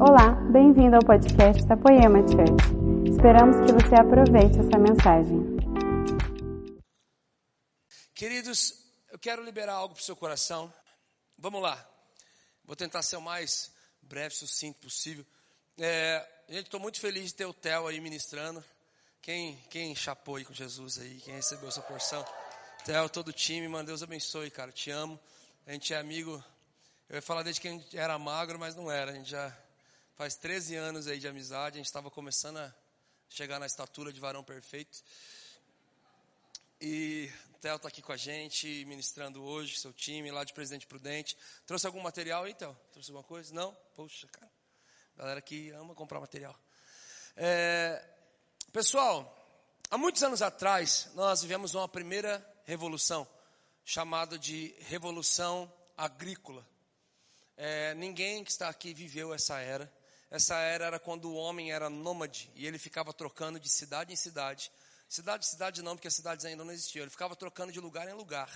Olá, bem-vindo ao podcast da Poema Church. Esperamos que você aproveite essa mensagem. Queridos, eu quero liberar algo para o seu coração. Vamos lá. Vou tentar ser o mais breve, sucinto possível. É, gente, estou muito feliz de ter o Theo aí ministrando. Quem, quem chapou aí com Jesus aí, quem recebeu essa porção. Theo, todo o time, mano, Deus abençoe, cara. Te amo. A gente é amigo. Eu ia falar desde que a gente era magro, mas não era. A gente já faz 13 anos aí de amizade. A gente estava começando a chegar na estatura de varão perfeito. E o Theo está aqui com a gente, ministrando hoje, seu time lá de Presidente Prudente. Trouxe algum material aí, Theo? Trouxe alguma coisa? Não? Poxa, cara. Galera que ama comprar material. É, pessoal, há muitos anos atrás, nós vivemos uma primeira revolução, chamada de Revolução Agrícola. É, ninguém que está aqui viveu essa era. Essa era era quando o homem era nômade e ele ficava trocando de cidade em cidade. Cidade em cidade não, porque as cidades ainda não existiam. Ele ficava trocando de lugar em lugar,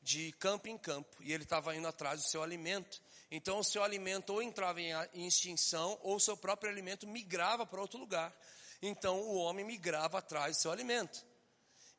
de campo em campo. E ele estava indo atrás do seu alimento. Então o seu alimento ou entrava em extinção ou o seu próprio alimento migrava para outro lugar. Então o homem migrava atrás do seu alimento.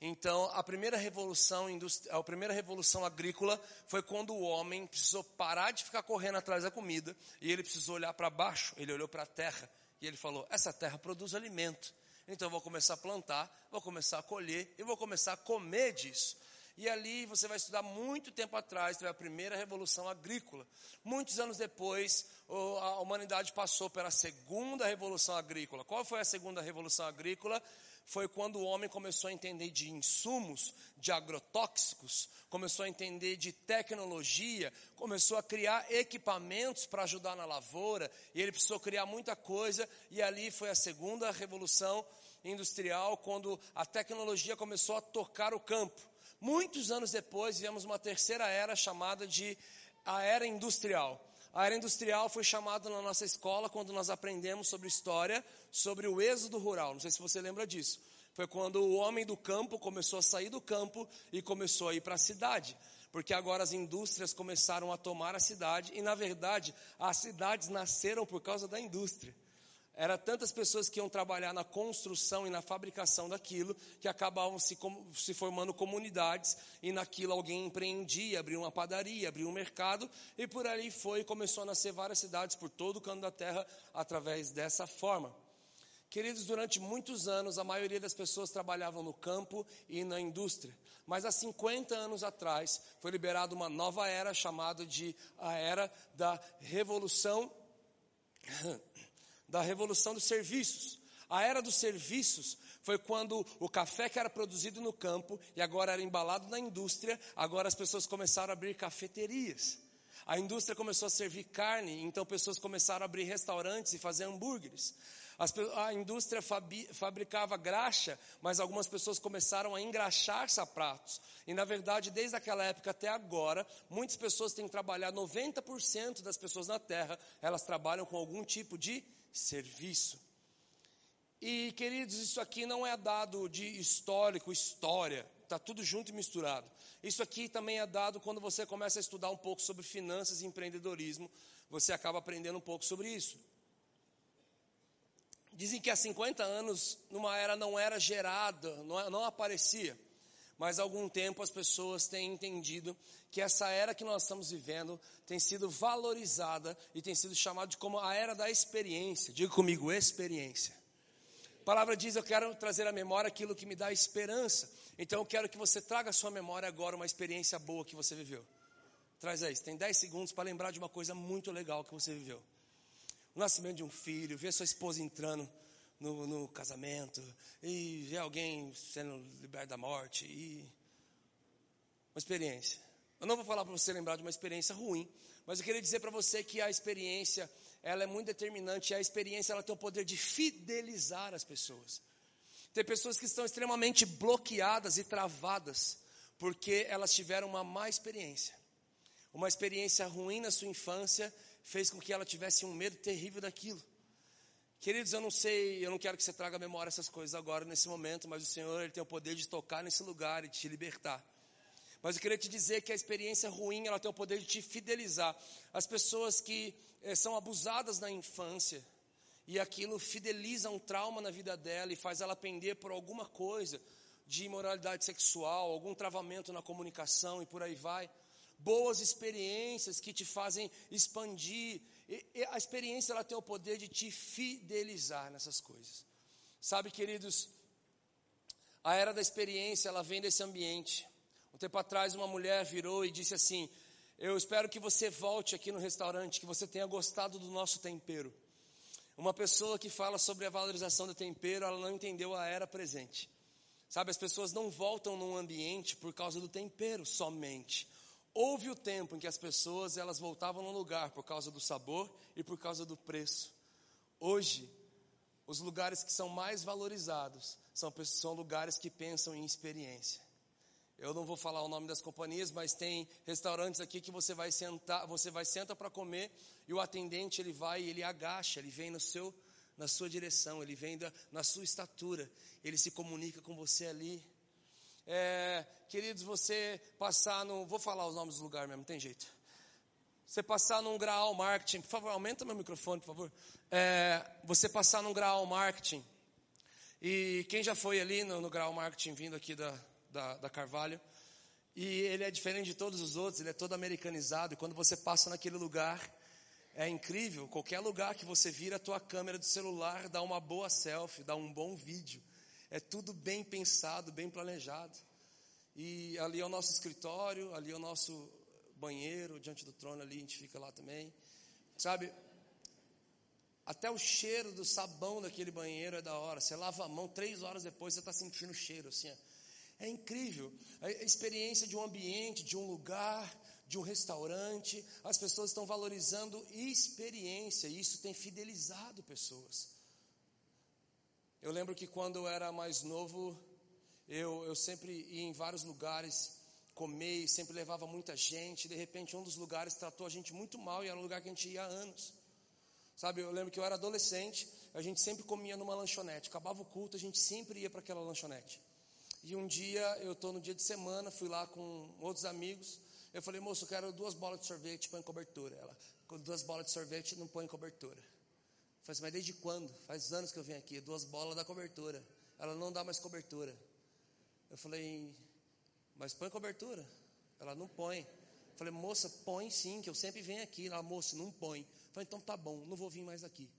Então, a primeira revolução a primeira revolução agrícola foi quando o homem precisou parar de ficar correndo atrás da comida e ele precisou olhar para baixo, ele olhou para a terra e ele falou: "Essa terra produz alimento. Então eu vou começar a plantar, vou começar a colher e vou começar a comer disso". E ali você vai estudar muito tempo atrás, teve a primeira revolução agrícola. Muitos anos depois, a humanidade passou pela segunda revolução agrícola. Qual foi a segunda revolução agrícola? Foi quando o homem começou a entender de insumos, de agrotóxicos, começou a entender de tecnologia, começou a criar equipamentos para ajudar na lavoura, e ele precisou criar muita coisa, e ali foi a segunda revolução industrial, quando a tecnologia começou a tocar o campo. Muitos anos depois, viemos uma terceira era chamada de a era industrial. A era industrial foi chamada na nossa escola quando nós aprendemos sobre história, sobre o êxodo rural. Não sei se você lembra disso. Foi quando o homem do campo começou a sair do campo e começou a ir para a cidade. Porque agora as indústrias começaram a tomar a cidade e, na verdade, as cidades nasceram por causa da indústria. Era tantas pessoas que iam trabalhar na construção e na fabricação daquilo que acabavam se, se formando comunidades e naquilo alguém empreendia, abriu uma padaria, abriu um mercado e por ali foi e começou a nascer várias cidades por todo o canto da terra através dessa forma. Queridos, durante muitos anos a maioria das pessoas trabalhavam no campo e na indústria. Mas há 50 anos atrás foi liberada uma nova era chamada de a era da revolução da revolução dos serviços. A era dos serviços foi quando o café que era produzido no campo e agora era embalado na indústria, agora as pessoas começaram a abrir cafeterias. A indústria começou a servir carne, então pessoas começaram a abrir restaurantes e fazer hambúrgueres. As, a indústria fabi, fabricava graxa, mas algumas pessoas começaram a engraxar sapatos. E na verdade, desde aquela época até agora, muitas pessoas têm trabalhado, 90% das pessoas na Terra, elas trabalham com algum tipo de serviço. E queridos, isso aqui não é dado de histórico, história, está tudo junto e misturado. Isso aqui também é dado quando você começa a estudar um pouco sobre finanças e empreendedorismo, você acaba aprendendo um pouco sobre isso. Dizem que há 50 anos, numa era não era gerada, não, não aparecia mas há algum tempo as pessoas têm entendido que essa era que nós estamos vivendo tem sido valorizada e tem sido chamada como a era da experiência. Diga comigo, experiência. A palavra diz: Eu quero trazer à memória aquilo que me dá esperança. Então eu quero que você traga à sua memória agora uma experiência boa que você viveu. Traz aí, você tem 10 segundos para lembrar de uma coisa muito legal que você viveu. O nascimento de um filho, ver sua esposa entrando no, no casamento, e ver alguém sendo liberto da morte, e uma experiência. Eu não vou falar para você lembrar de uma experiência ruim, mas eu queria dizer para você que a experiência, ela é muito determinante, e a experiência ela tem o poder de fidelizar as pessoas. Tem pessoas que estão extremamente bloqueadas e travadas, porque elas tiveram uma má experiência. Uma experiência ruim na sua infância fez com que ela tivesse um medo terrível daquilo. Queridos, eu não sei, eu não quero que você traga à memória essas coisas agora, nesse momento, mas o Senhor ele tem o poder de tocar nesse lugar e te libertar. Mas eu queria te dizer que a experiência ruim, ela tem o poder de te fidelizar. As pessoas que eh, são abusadas na infância, e aquilo fideliza um trauma na vida dela e faz ela pender por alguma coisa de imoralidade sexual, algum travamento na comunicação e por aí vai. Boas experiências que te fazem expandir. E, e a experiência ela tem o poder de te fidelizar nessas coisas. Sabe, queridos, a era da experiência, ela vem desse ambiente. Um tempo atrás, uma mulher virou e disse assim: Eu espero que você volte aqui no restaurante, que você tenha gostado do nosso tempero. Uma pessoa que fala sobre a valorização do tempero, ela não entendeu a era presente. Sabe, as pessoas não voltam num ambiente por causa do tempero somente. Houve o tempo em que as pessoas elas voltavam num lugar por causa do sabor e por causa do preço. Hoje, os lugares que são mais valorizados são, são lugares que pensam em experiência. Eu não vou falar o nome das companhias, mas tem restaurantes aqui que você vai sentar, você vai senta para comer e o atendente ele vai, ele agacha, ele vem no seu na sua direção, ele vem da, na sua estatura, ele se comunica com você ali. É, queridos, você passar no. Vou falar os nomes do lugar mesmo, tem jeito. Você passar num grau marketing, por favor, aumenta meu microfone, por favor. É, você passar num grau marketing e quem já foi ali no, no grau marketing vindo aqui da, da, da Carvalho, e ele é diferente de todos os outros, ele é todo americanizado, e quando você passa naquele lugar, é incrível, qualquer lugar que você vira a tua câmera do celular, dá uma boa selfie, dá um bom vídeo. É tudo bem pensado, bem planejado. E ali é o nosso escritório, ali é o nosso banheiro, diante do trono ali, a gente fica lá também. Sabe, até o cheiro do sabão daquele banheiro é da hora. Você lava a mão, três horas depois você está sentindo o cheiro, assim. É incrível. A experiência de um ambiente, de um lugar, de um restaurante. As pessoas estão valorizando experiência e isso tem fidelizado pessoas. Eu lembro que quando eu era mais novo, eu, eu sempre ia em vários lugares comer sempre levava muita gente. De repente, um dos lugares tratou a gente muito mal e era um lugar que a gente ia há anos. Sabe, eu lembro que eu era adolescente, a gente sempre comia numa lanchonete. Acabava o culto, a gente sempre ia para aquela lanchonete. E um dia, eu estou no dia de semana, fui lá com outros amigos. Eu falei, moço, eu quero duas bolas de sorvete, põe cobertura. Ela, duas bolas de sorvete, não põe cobertura. Eu falei assim, mas desde quando? Faz anos que eu venho aqui, duas bolas da cobertura. Ela não dá mais cobertura. Eu falei, mas põe cobertura. Ela não põe. Eu falei, moça, põe sim, que eu sempre venho aqui. Ela, moça, não põe. Falei, então tá bom, não vou vir mais aqui.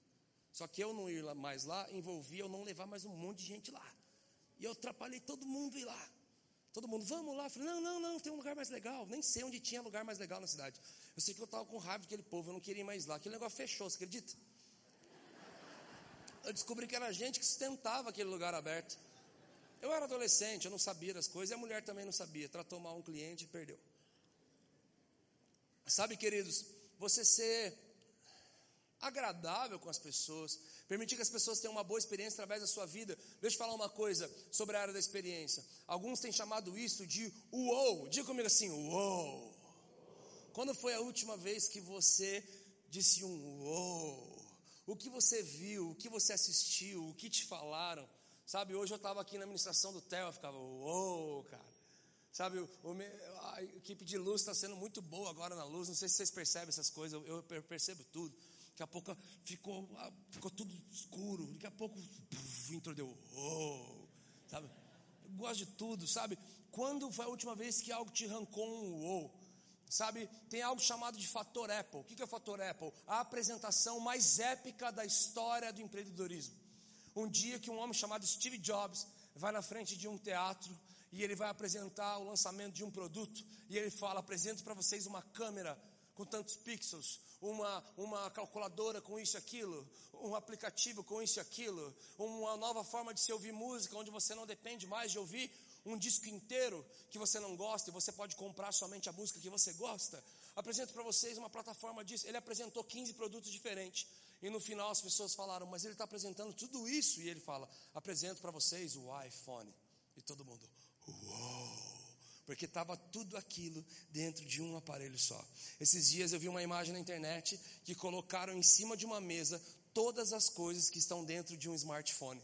Só que eu não ir mais lá envolvia eu não levar mais um monte de gente lá. E eu atrapalhei todo mundo ir lá. Todo mundo, vamos lá. Eu falei, não, não, não, tem um lugar mais legal. Nem sei onde tinha lugar mais legal na cidade. Eu sei que eu estava com raiva daquele povo, eu não queria ir mais lá. Aquele negócio fechou, você acredita? Eu descobri que era gente que sustentava aquele lugar aberto. Eu era adolescente, eu não sabia das coisas, e a mulher também não sabia. Tratou mal um cliente e perdeu. Sabe, queridos, você ser agradável com as pessoas, permitir que as pessoas tenham uma boa experiência através da sua vida. Deixa eu falar uma coisa sobre a área da experiência. Alguns têm chamado isso de uou. Diga comigo assim, uou. Quando foi a última vez que você disse um uou? O que você viu, o que você assistiu, o que te falaram? Sabe, hoje eu estava aqui na administração do TEL, eu ficava uou, cara. Sabe, o, a equipe de luz está sendo muito boa agora na luz. Não sei se vocês percebem essas coisas, eu, eu percebo tudo. Daqui a pouco ficou, ah, ficou tudo escuro. Daqui a pouco puf, entrou, deu, oh, sabe? Eu gosto de tudo, sabe? Quando foi a última vez que algo te arrancou um oh? Sabe, tem algo chamado de fator Apple. O que é o fator Apple? A apresentação mais épica da história do empreendedorismo. Um dia que um homem chamado Steve Jobs vai na frente de um teatro e ele vai apresentar o lançamento de um produto e ele fala: apresento para vocês uma câmera com tantos pixels, uma, uma calculadora com isso e aquilo, um aplicativo com isso e aquilo, uma nova forma de se ouvir música, onde você não depende mais de ouvir um disco inteiro que você não gosta e você pode comprar somente a música que você gosta. Apresento para vocês uma plataforma disso. Ele apresentou 15 produtos diferentes. E no final as pessoas falaram, mas ele está apresentando tudo isso. E ele fala, apresento para vocês o iPhone. E todo mundo, uou! porque estava tudo aquilo dentro de um aparelho só. Esses dias eu vi uma imagem na internet que colocaram em cima de uma mesa todas as coisas que estão dentro de um smartphone.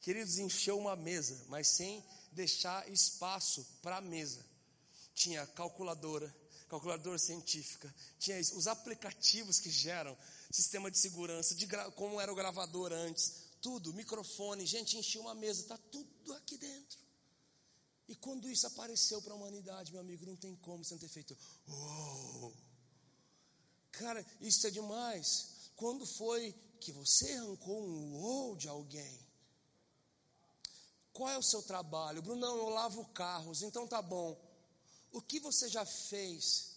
Queridos, encheu uma mesa, mas sem deixar espaço para a mesa. tinha calculadora, calculadora científica, tinha os aplicativos que geram, sistema de segurança, de como era o gravador antes, tudo, microfone, gente, enchia uma mesa, está tudo aqui dentro. E quando isso apareceu para a humanidade, meu amigo, não tem como você não ter feito, uou. Cara, isso é demais. Quando foi que você arrancou um uou de alguém? Qual é o seu trabalho? Brunão, eu lavo carros, então tá bom. O que você já fez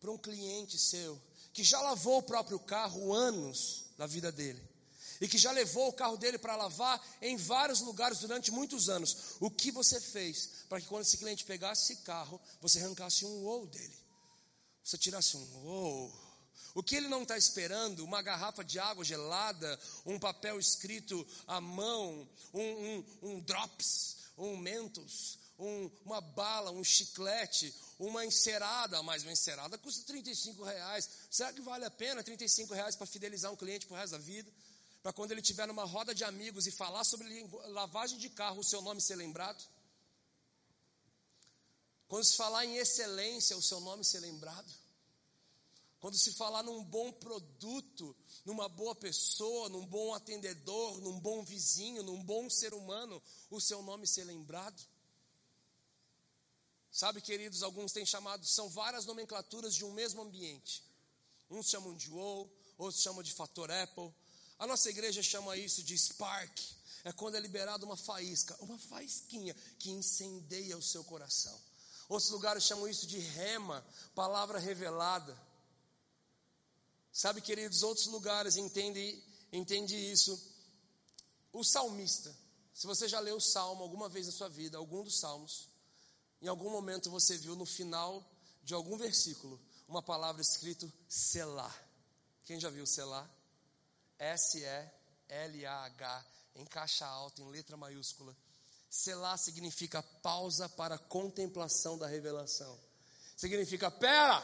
para um cliente seu que já lavou o próprio carro anos da vida dele? E que já levou o carro dele para lavar em vários lugares durante muitos anos. O que você fez para que quando esse cliente pegasse esse carro, você arrancasse um ou dele? Você tirasse um ou o que ele não está esperando, uma garrafa de água gelada, um papel escrito à mão, um, um, um drops, um mentos, um, uma bala, um chiclete, uma encerada, mas uma encerada custa 35 reais. Será que vale a pena 35 reais para fidelizar um cliente o resto da vida? Para quando ele estiver numa roda de amigos e falar sobre lavagem de carro, o seu nome ser lembrado? Quando se falar em excelência, o seu nome ser lembrado? Quando se falar num bom produto, numa boa pessoa, num bom atendedor, num bom vizinho, num bom ser humano, o seu nome ser lembrado. Sabe, queridos, alguns têm chamado, são várias nomenclaturas de um mesmo ambiente. Uns chamam de WoW, outros chamam de fator Apple. A nossa igreja chama isso de Spark. É quando é liberada uma faísca, uma faísquinha que incendeia o seu coração. Outros lugares chamam isso de rema, palavra revelada. Sabe, queridos, outros lugares entende, entende isso. O salmista, se você já leu o salmo alguma vez na sua vida, algum dos salmos, em algum momento você viu no final de algum versículo uma palavra escrito Selah. Quem já viu Selah? S-E-L-A-H, em caixa alta, em letra maiúscula. Selah significa pausa para contemplação da revelação. Significa, pera,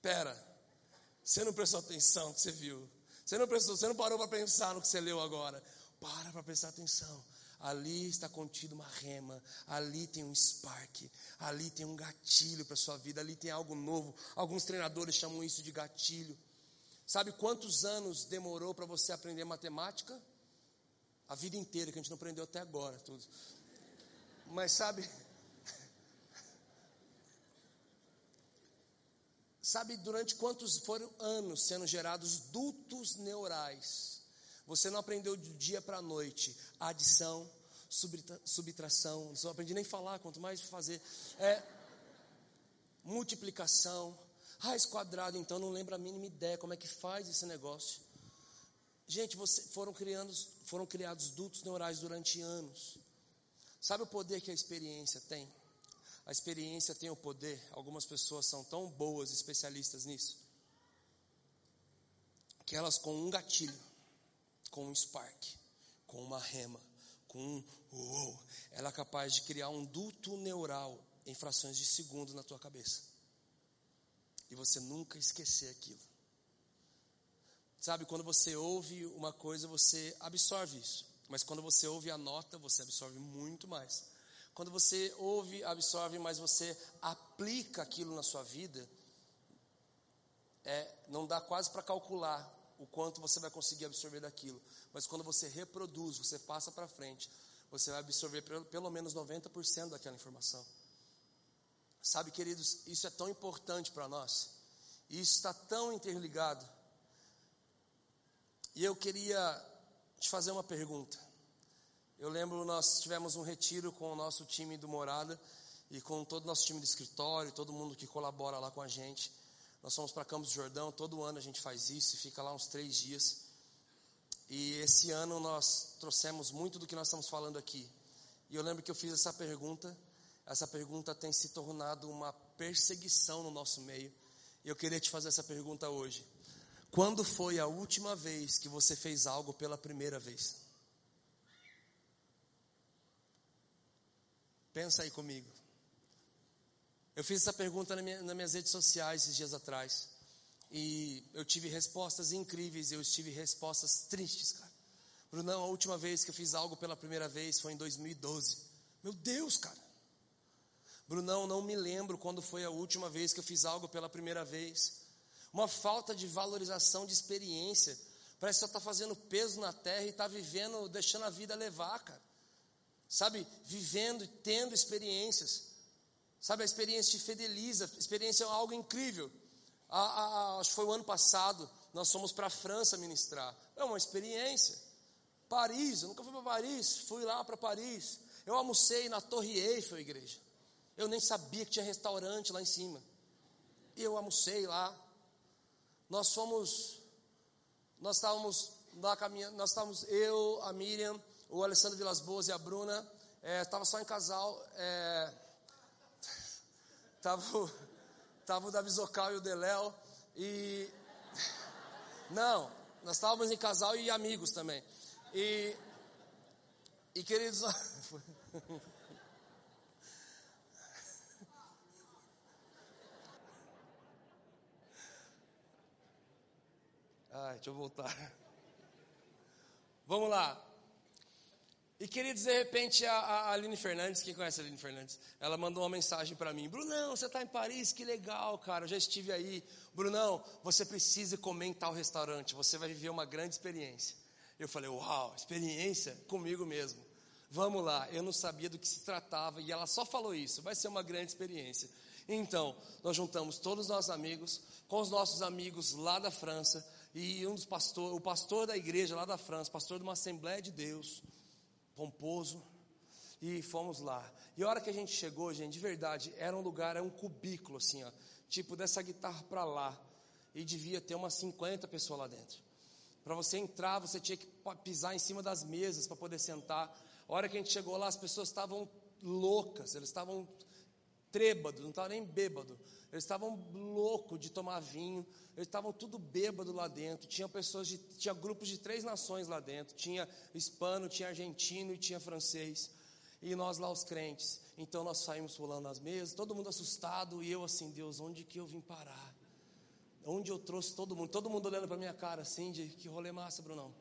pera, você não prestou atenção no que você viu. Você não prestou, você não parou para pensar no que você leu agora. Para para prestar atenção. Ali está contido uma rema, ali tem um spark, ali tem um gatilho para a sua vida, ali tem algo novo. Alguns treinadores chamam isso de gatilho. Sabe quantos anos demorou para você aprender matemática? A vida inteira, que a gente não aprendeu até agora, tudo. Mas sabe, Sabe durante quantos foram anos sendo gerados dutos neurais? Você não aprendeu de dia para a noite. Adição, subtração, não aprendi nem falar, quanto mais fazer. É, multiplicação, raiz quadrada, então não lembra a mínima ideia como é que faz esse negócio. Gente, você, foram, criando, foram criados dutos neurais durante anos. Sabe o poder que a experiência tem? A experiência tem o poder, algumas pessoas são tão boas, especialistas nisso, que elas com um gatilho, com um spark, com uma rema, com um uou, ela é capaz de criar um duto neural em frações de segundo na tua cabeça. E você nunca esquecer aquilo. Sabe, quando você ouve uma coisa, você absorve isso. Mas quando você ouve a nota, você absorve muito mais. Quando você ouve, absorve, mas você aplica aquilo na sua vida, é, não dá quase para calcular o quanto você vai conseguir absorver daquilo. Mas quando você reproduz, você passa para frente, você vai absorver pelo, pelo menos 90% daquela informação. Sabe, queridos, isso é tão importante para nós. Isso está tão interligado. E eu queria te fazer uma pergunta. Eu lembro, nós tivemos um retiro com o nosso time do Morada e com todo o nosso time do escritório, todo mundo que colabora lá com a gente. Nós fomos para Campos do Jordão, todo ano a gente faz isso e fica lá uns três dias. E esse ano nós trouxemos muito do que nós estamos falando aqui. E eu lembro que eu fiz essa pergunta, essa pergunta tem se tornado uma perseguição no nosso meio. E eu queria te fazer essa pergunta hoje. Quando foi a última vez que você fez algo pela primeira vez? Pensa aí comigo. Eu fiz essa pergunta na minha, nas minhas redes sociais esses dias atrás. E eu tive respostas incríveis, eu tive respostas tristes, cara. Brunão, a última vez que eu fiz algo pela primeira vez foi em 2012. Meu Deus, cara. Brunão, não me lembro quando foi a última vez que eu fiz algo pela primeira vez. Uma falta de valorização de experiência. Parece que você está fazendo peso na terra e está vivendo, deixando a vida levar, cara. Sabe, vivendo e tendo experiências. Sabe, a experiência te fideliza, experiência é algo incrível. A, a, a, acho que foi o ano passado, nós fomos para a França ministrar. É uma experiência. Paris, eu nunca fui para Paris, fui lá para Paris. Eu almocei na Torre Eiffel, igreja. Eu nem sabia que tinha restaurante lá em cima. E eu almocei lá. Nós fomos, nós estávamos lá caminhando, nós estávamos, eu, a Miriam, o Alessandro Vilas Boas e a Bruna, estava é, só em casal, é, tava, tava o Davi Zocal e o Deléo, e, não, nós estávamos em casal e amigos também, e, e queridos, Ai, deixa eu voltar. Vamos lá. E queridos, de repente, a, a Aline Fernandes, quem conhece a Aline Fernandes? Ela mandou uma mensagem para mim: Brunão, você está em Paris? Que legal, cara, eu já estive aí. Brunão, você precisa comer em tal restaurante, você vai viver uma grande experiência. Eu falei: Uau, experiência comigo mesmo. Vamos lá, eu não sabia do que se tratava e ela só falou isso, vai ser uma grande experiência. Então, nós juntamos todos os nossos amigos, com os nossos amigos lá da França, e um dos pastores, o pastor da igreja lá da França, pastor de uma Assembleia de Deus, pomposo, e fomos lá. E a hora que a gente chegou, gente, de verdade, era um lugar, era um cubículo assim, ó, tipo dessa guitarra para lá, e devia ter umas 50 pessoas lá dentro. Para você entrar, você tinha que pisar em cima das mesas para poder sentar. A hora que a gente chegou lá, as pessoas estavam loucas, eles estavam trêbados, não estavam nem bêbados. Eles estavam loucos de tomar vinho, eles estavam tudo bêbado lá dentro. Tinha pessoas de, tinha grupos de três nações lá dentro. Tinha hispano, tinha argentino e tinha francês. E nós lá os crentes. Então nós saímos pulando nas mesas, todo mundo assustado e eu assim, Deus, onde que eu vim parar? Onde eu trouxe todo mundo? Todo mundo olhando para minha cara assim, de que rolê massa, Brunão.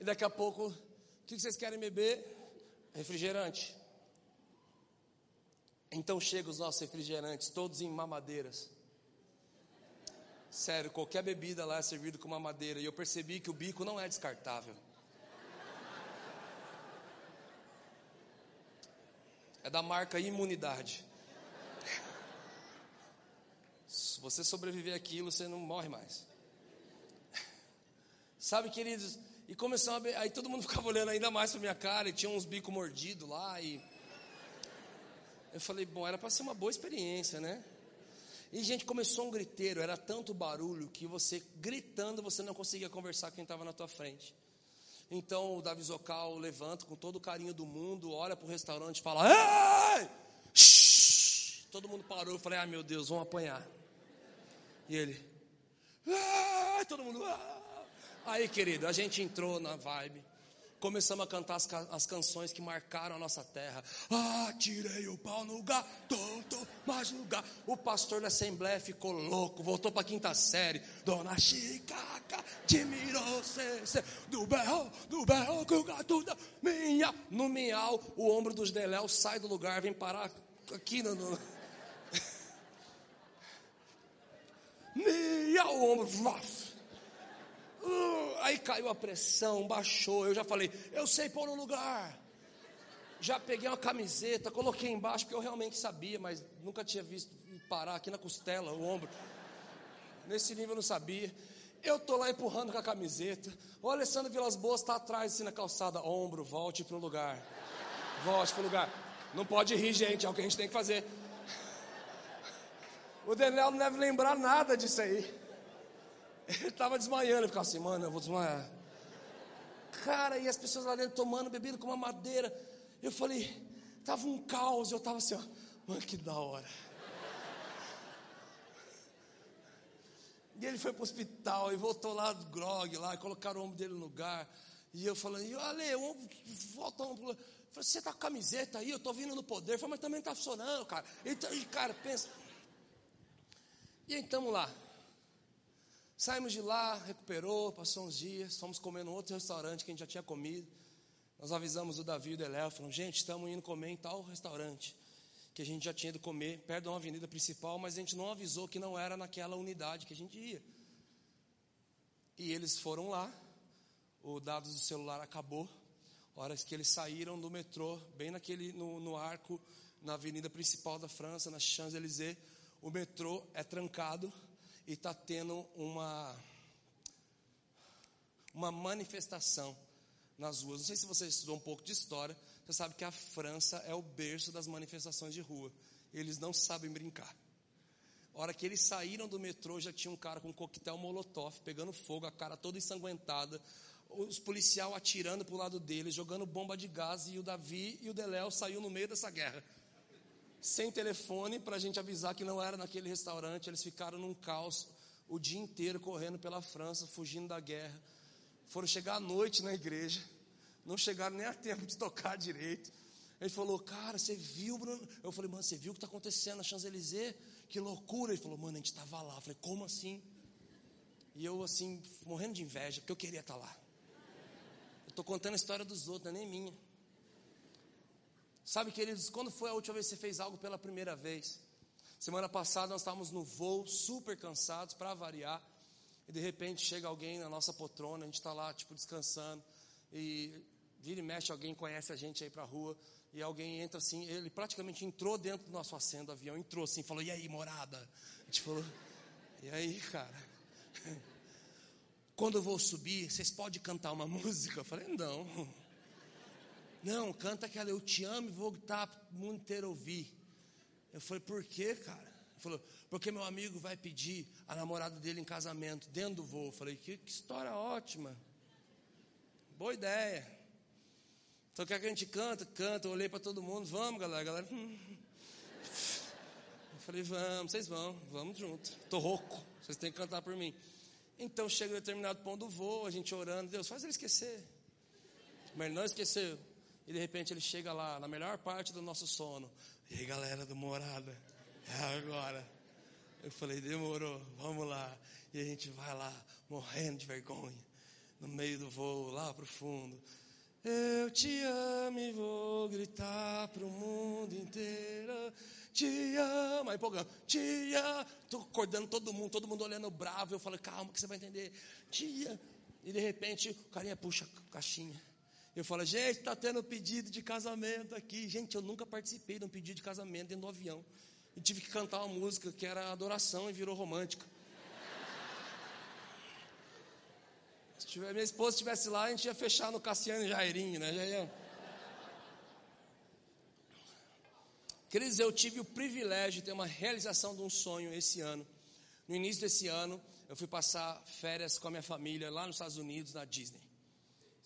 E daqui a pouco, o que vocês querem beber? Refrigerante. Então chegam os nossos refrigerantes, todos em mamadeiras. Sério, qualquer bebida lá é servido com mamadeira. E eu percebi que o bico não é descartável. É da marca imunidade. Se você sobreviver aquilo, você não morre mais. Sabe, queridos, e começou a aí todo mundo ficava olhando ainda mais para minha cara, e tinha uns bicos mordidos lá e eu falei, bom, era para ser uma boa experiência, né? E, gente, começou um griteiro, era tanto barulho que você, gritando, você não conseguia conversar com quem estava na tua frente. Então, o Davi Zocal levanta com todo o carinho do mundo, olha para o restaurante e fala, Ei! Shhh! Todo mundo parou, eu falei, ah, meu Deus, vamos apanhar. E ele, ah! todo mundo, ah! Aí, querido, a gente entrou na vibe. Começamos a cantar as, as, canções que marcaram a nossa terra. Ah, tirei o pau no gato, mais lugar. O pastor da Assembleia ficou louco, voltou para a quinta série. Dona Chicaca, te mirou, cê, cê, do berro, do berro, que o gato da minha. No miau, o ombro dos Deléu sai do lugar, vem parar aqui no. no... miau, o ombro, Uh, aí caiu a pressão, baixou. Eu já falei, eu sei pôr no lugar. Já peguei uma camiseta, coloquei embaixo, porque eu realmente sabia, mas nunca tinha visto parar aqui na costela, o ombro. Nesse nível eu não sabia. Eu tô lá empurrando com a camiseta. O Alessandro Vilas Boas está atrás, assim na calçada. Ombro, volte para o lugar. Volte para o lugar. Não pode rir, gente, é o que a gente tem que fazer. O Daniel não deve lembrar nada disso aí. Ele estava desmaiando, ele ficava assim, mano, eu vou desmaiar. Cara, e as pessoas lá dentro tomando, bebendo com uma madeira. Eu falei, tava um caos, eu tava assim, ó, mano, que da hora. E ele foi para o hospital e voltou lá do grog lá, e colocaram o ombro dele no lugar. E eu falando, olha, o ombro, volta o ombro. Falei, você tá com camiseta aí, eu tô vindo no poder. Eu falei, mas também não tá funcionando, cara. Então, e cara, pensa. E estamos lá. Saímos de lá, recuperou, passou uns dias, fomos comer num outro restaurante que a gente já tinha comido. Nós avisamos o Davi e o Deléo, falamos, gente, estamos indo comer em tal restaurante, que a gente já tinha ido comer perto de uma avenida principal, mas a gente não avisou que não era naquela unidade que a gente ia. E eles foram lá, o dado do celular acabou, horas que eles saíram do metrô, bem naquele, no, no arco, na avenida principal da França, na Champs-Élysées, o metrô é trancado e está tendo uma, uma manifestação nas ruas. Não sei se você estudou um pouco de história, você sabe que a França é o berço das manifestações de rua. Eles não sabem brincar. A hora que eles saíram do metrô, já tinha um cara com um coquetel molotov, pegando fogo, a cara toda ensanguentada, os policiais atirando para o lado deles, jogando bomba de gás, e o Davi e o Deléo saiu no meio dessa guerra. Sem telefone, para a gente avisar que não era naquele restaurante, eles ficaram num caos o dia inteiro correndo pela França, fugindo da guerra foram chegar à noite na igreja, não chegaram nem a tempo de tocar direito. Ele falou, cara, você viu, Bruno? Eu falei, mano, você viu o que está acontecendo na Champs-Élysées? Que loucura. Ele falou, mano, a gente estava lá. Eu falei, como assim? E eu, assim, morrendo de inveja, porque eu queria estar tá lá. Eu estou contando a história dos outros, não é nem minha. Sabe, queridos, quando foi a última vez que você fez algo pela primeira vez? Semana passada nós estávamos no voo, super cansados, para variar. E de repente chega alguém na nossa poltrona, a gente está lá, tipo, descansando. E vira e mexe, alguém conhece a gente aí para a rua. E alguém entra assim, ele praticamente entrou dentro do nosso assento do avião, entrou assim, falou: E aí, morada? A gente falou: E aí, cara? Quando eu vou subir, vocês podem cantar uma música? Eu falei: Não. Não, canta aquela Eu Te Amo e vou gritar para o mundo inteiro ouvir. Eu falei: Por quê, cara? Ele falou, porque meu amigo vai pedir a namorada dele em casamento dentro do voo. Eu falei, que, que história ótima. Boa ideia. Então quer que a gente canta? Canta. Eu olhei para todo mundo, vamos, galera. galera. Hum. Eu falei, vamos, vocês vão, vamos junto. Estou rouco, vocês têm que cantar por mim. Então chega um determinado ponto do voo, a gente orando, Deus, faz ele esquecer. Mas ele não esqueceu. E de repente ele chega lá, na melhor parte do nosso sono. E aí, galera do Morada, é agora. Eu falei, demorou, vamos lá. E a gente vai lá, morrendo de vergonha, no meio do voo, lá para o fundo. Eu te amo e vou gritar para o mundo inteiro. Te amo, aí empolgando, te amo. Estou acordando todo mundo, todo mundo olhando bravo. Eu falei, calma que você vai entender. Te amo. E de repente o carinha puxa a caixinha. Eu falo, gente, está tendo pedido de casamento aqui. Gente, eu nunca participei de um pedido de casamento dentro do avião e tive que cantar uma música que era adoração e virou romântica. Se tiver, minha esposa estivesse lá, a gente ia fechar no Cassiano e Jairinho, né? Já ia... Queridos, eu tive o privilégio de ter uma realização de um sonho esse ano. No início desse ano, eu fui passar férias com a minha família lá nos Estados Unidos, na Disney.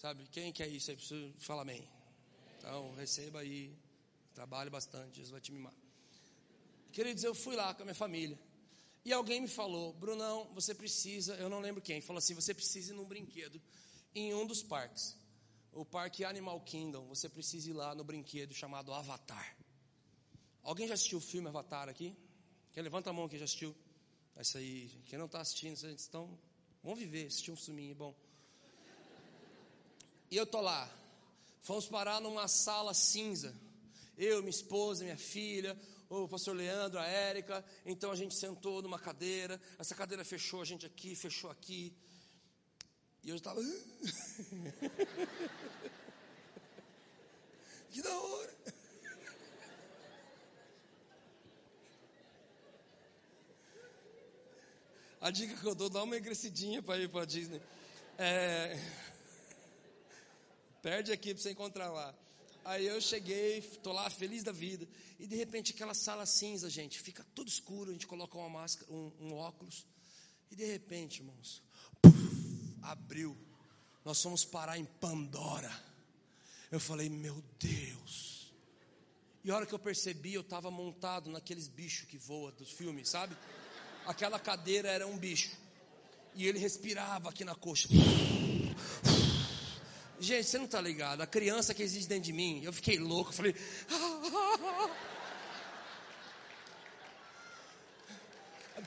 Sabe, quem quer isso aí? Preciso falar amém. Então, receba aí. Trabalhe bastante, Jesus vai te mimar. Queridos, eu fui lá com a minha família. E alguém me falou, Brunão, você precisa, eu não lembro quem, falou assim: você precisa ir num brinquedo em um dos parques. O parque Animal Kingdom, você precisa ir lá no brinquedo chamado Avatar. Alguém já assistiu o filme Avatar aqui? Quem levanta a mão que já assistiu? Essa aí, quem não está assistindo, vocês estão. Vamos viver, assistir um filminho bom. E eu tô lá. Fomos parar numa sala cinza. Eu, minha esposa, minha filha, o pastor Leandro, a Érica. Então a gente sentou numa cadeira, essa cadeira fechou a gente aqui, fechou aqui. E eu estava. que da hora! A dica que eu dou, dá uma engrecidinha para ir para Disney. É... Perde aqui para você encontrar lá. Aí eu cheguei, tô lá feliz da vida. E de repente aquela sala cinza, gente, fica tudo escuro, a gente coloca uma máscara, um, um óculos. E de repente, irmãos, puff, abriu. Nós fomos parar em Pandora. Eu falei, meu Deus. E a hora que eu percebi, eu estava montado naqueles bichos que voam dos filmes, sabe? Aquela cadeira era um bicho. E ele respirava aqui na coxa. Gente, você não está ligado. A criança que existe dentro de mim, eu fiquei louco. Falei.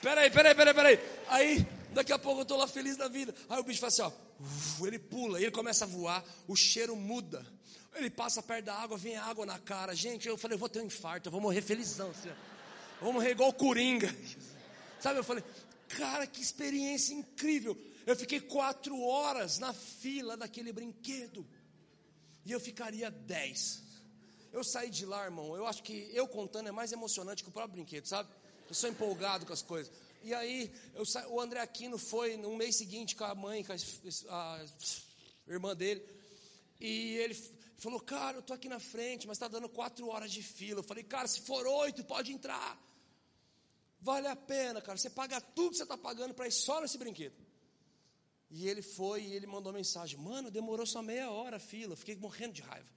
Peraí, peraí, peraí, peraí. Aí Daqui a pouco eu estou lá feliz da vida. Aí o bicho faz assim, ó. Ele pula, ele começa a voar, o cheiro muda. Ele passa perto da água, vem água na cara. Gente, eu falei, eu vou ter um infarto, eu vou morrer felizão. Assim, eu vou morrer igual o Coringa. Sabe, eu falei, cara, que experiência incrível. Eu fiquei quatro horas na fila daquele brinquedo. E eu ficaria dez. Eu saí de lá, irmão. Eu acho que eu contando é mais emocionante que o próprio brinquedo, sabe? Eu sou empolgado com as coisas. E aí, sa... o André Aquino foi no mês seguinte com a mãe, com a, a irmã dele. E ele falou, cara, eu tô aqui na frente, mas está dando quatro horas de fila. Eu falei, cara, se for oito, pode entrar. Vale a pena, cara. Você paga tudo que você está pagando para ir só nesse brinquedo. E ele foi e ele mandou mensagem: Mano, demorou só meia hora a fila. Fiquei morrendo de raiva.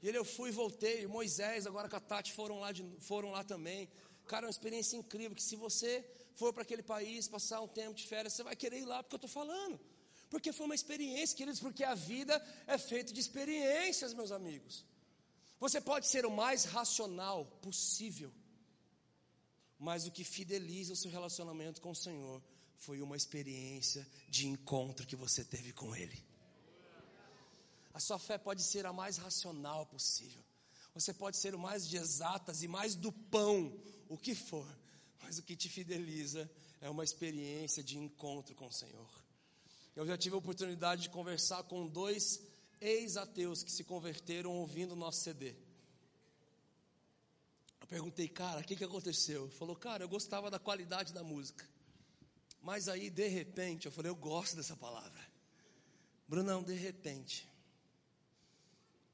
E ele, eu fui e voltei. Moisés, agora com a Tati, foram lá, de, foram lá também. Cara, é uma experiência incrível. Que se você for para aquele país, passar um tempo de férias, você vai querer ir lá, porque eu estou falando. Porque foi uma experiência, queridos, porque a vida é feita de experiências, meus amigos. Você pode ser o mais racional possível, mas o que fideliza o seu relacionamento com o Senhor foi uma experiência de encontro que você teve com Ele. A sua fé pode ser a mais racional possível. Você pode ser o mais de exatas e mais do pão, o que for. Mas o que te fideliza é uma experiência de encontro com o Senhor. Eu já tive a oportunidade de conversar com dois ex-ateus que se converteram ouvindo o nosso CD. Eu perguntei, cara, o que, que aconteceu? Ele falou, cara, eu gostava da qualidade da música. Mas aí, de repente, eu falei, eu gosto dessa palavra. Brunão, de repente,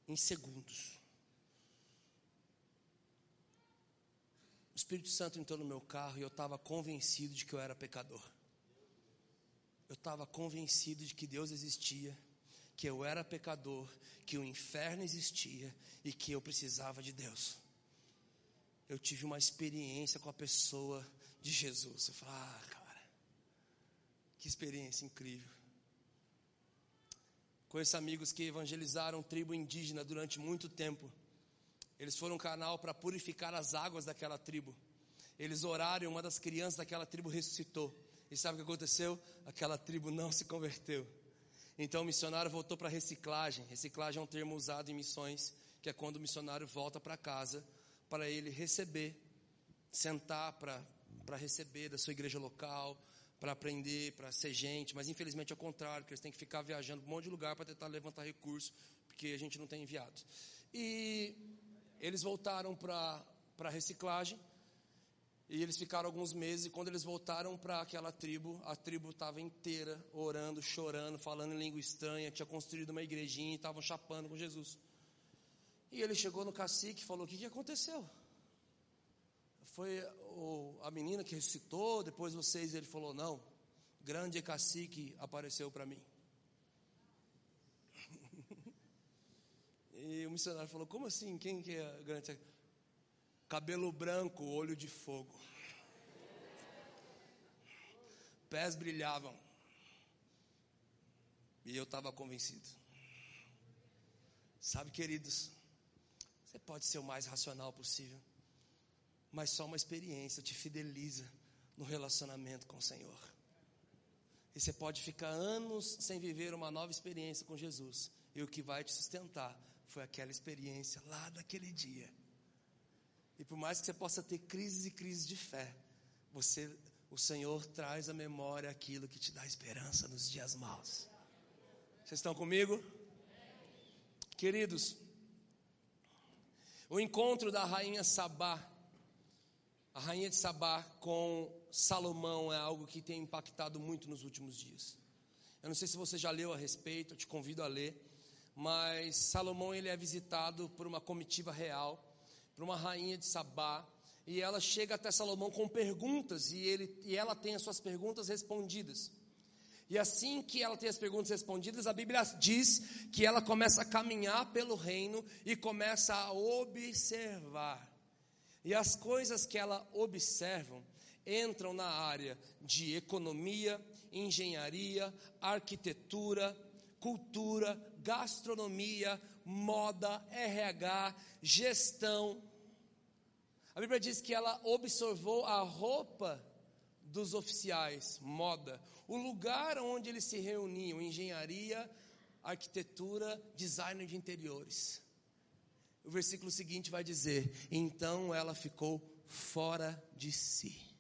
em segundos, o Espírito Santo entrou no meu carro e eu estava convencido de que eu era pecador. Eu estava convencido de que Deus existia, que eu era pecador, que o inferno existia e que eu precisava de Deus. Eu tive uma experiência com a pessoa de Jesus. Eu falei, ah, que experiência incrível. Conheço amigos que evangelizaram tribo indígena durante muito tempo. Eles foram canal para purificar as águas daquela tribo. Eles oraram e uma das crianças daquela tribo ressuscitou. E sabe o que aconteceu? Aquela tribo não se converteu. Então o missionário voltou para reciclagem. Reciclagem é um termo usado em missões, que é quando o missionário volta para casa para ele receber, sentar para receber da sua igreja local, para aprender, para ser gente. Mas infelizmente é o contrário, que eles têm que ficar viajando para um monte de lugar para tentar levantar recursos, porque a gente não tem enviado. E eles voltaram para a reciclagem. E eles ficaram alguns meses, e quando eles voltaram para aquela tribo, a tribo estava inteira orando, chorando, falando em língua estranha, tinha construído uma igrejinha e estavam chapando com Jesus. E ele chegou no cacique e falou: O que, que aconteceu? Foi o, a menina que ressuscitou, depois vocês. Ele falou: Não, grande cacique apareceu para mim. e o missionário falou: Como assim? Quem que é grande? Cabelo branco, olho de fogo. Pés brilhavam. E eu estava convencido. Sabe, queridos, você pode ser o mais racional possível, mas só uma experiência te fideliza no relacionamento com o Senhor. E você pode ficar anos sem viver uma nova experiência com Jesus, e o que vai te sustentar foi aquela experiência lá daquele dia. E por mais que você possa ter crises e crises de fé, você, o Senhor traz à memória aquilo que te dá esperança nos dias maus. Vocês estão comigo? Queridos, o encontro da rainha Sabá, a rainha de Sabá com Salomão é algo que tem impactado muito nos últimos dias. Eu não sei se você já leu a respeito, eu te convido a ler, mas Salomão ele é visitado por uma comitiva real, por uma rainha de Sabá, e ela chega até Salomão com perguntas e, ele, e ela tem as suas perguntas respondidas. E assim que ela tem as perguntas respondidas, a Bíblia diz que ela começa a caminhar pelo reino e começa a observar. E as coisas que ela observa entram na área de economia, engenharia, arquitetura, cultura, gastronomia, moda, RH, gestão. A Bíblia diz que ela observou a roupa dos oficiais, moda, o lugar onde eles se reuniam, engenharia, arquitetura, design de interiores. O versículo seguinte vai dizer: Então ela ficou fora de si.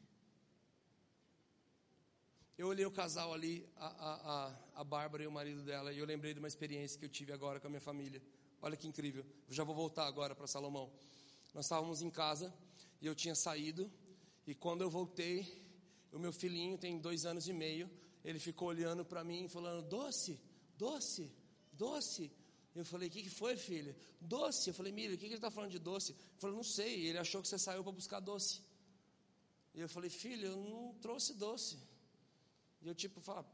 Eu olhei o casal ali, a, a, a, a Bárbara e o marido dela, e eu lembrei de uma experiência que eu tive agora com a minha família. Olha que incrível. Eu já vou voltar agora para Salomão. Nós estávamos em casa e eu tinha saído, e quando eu voltei, o meu filhinho tem dois anos e meio, ele ficou olhando para mim, falando: Doce, doce, doce. Eu falei: O que, que foi, filho? Doce. Eu falei: Mira, o que, que ele está falando de doce? Ele falou: Não sei. Ele achou que você saiu para buscar doce. E eu falei: Filho, eu não trouxe doce. E eu, tipo, falo,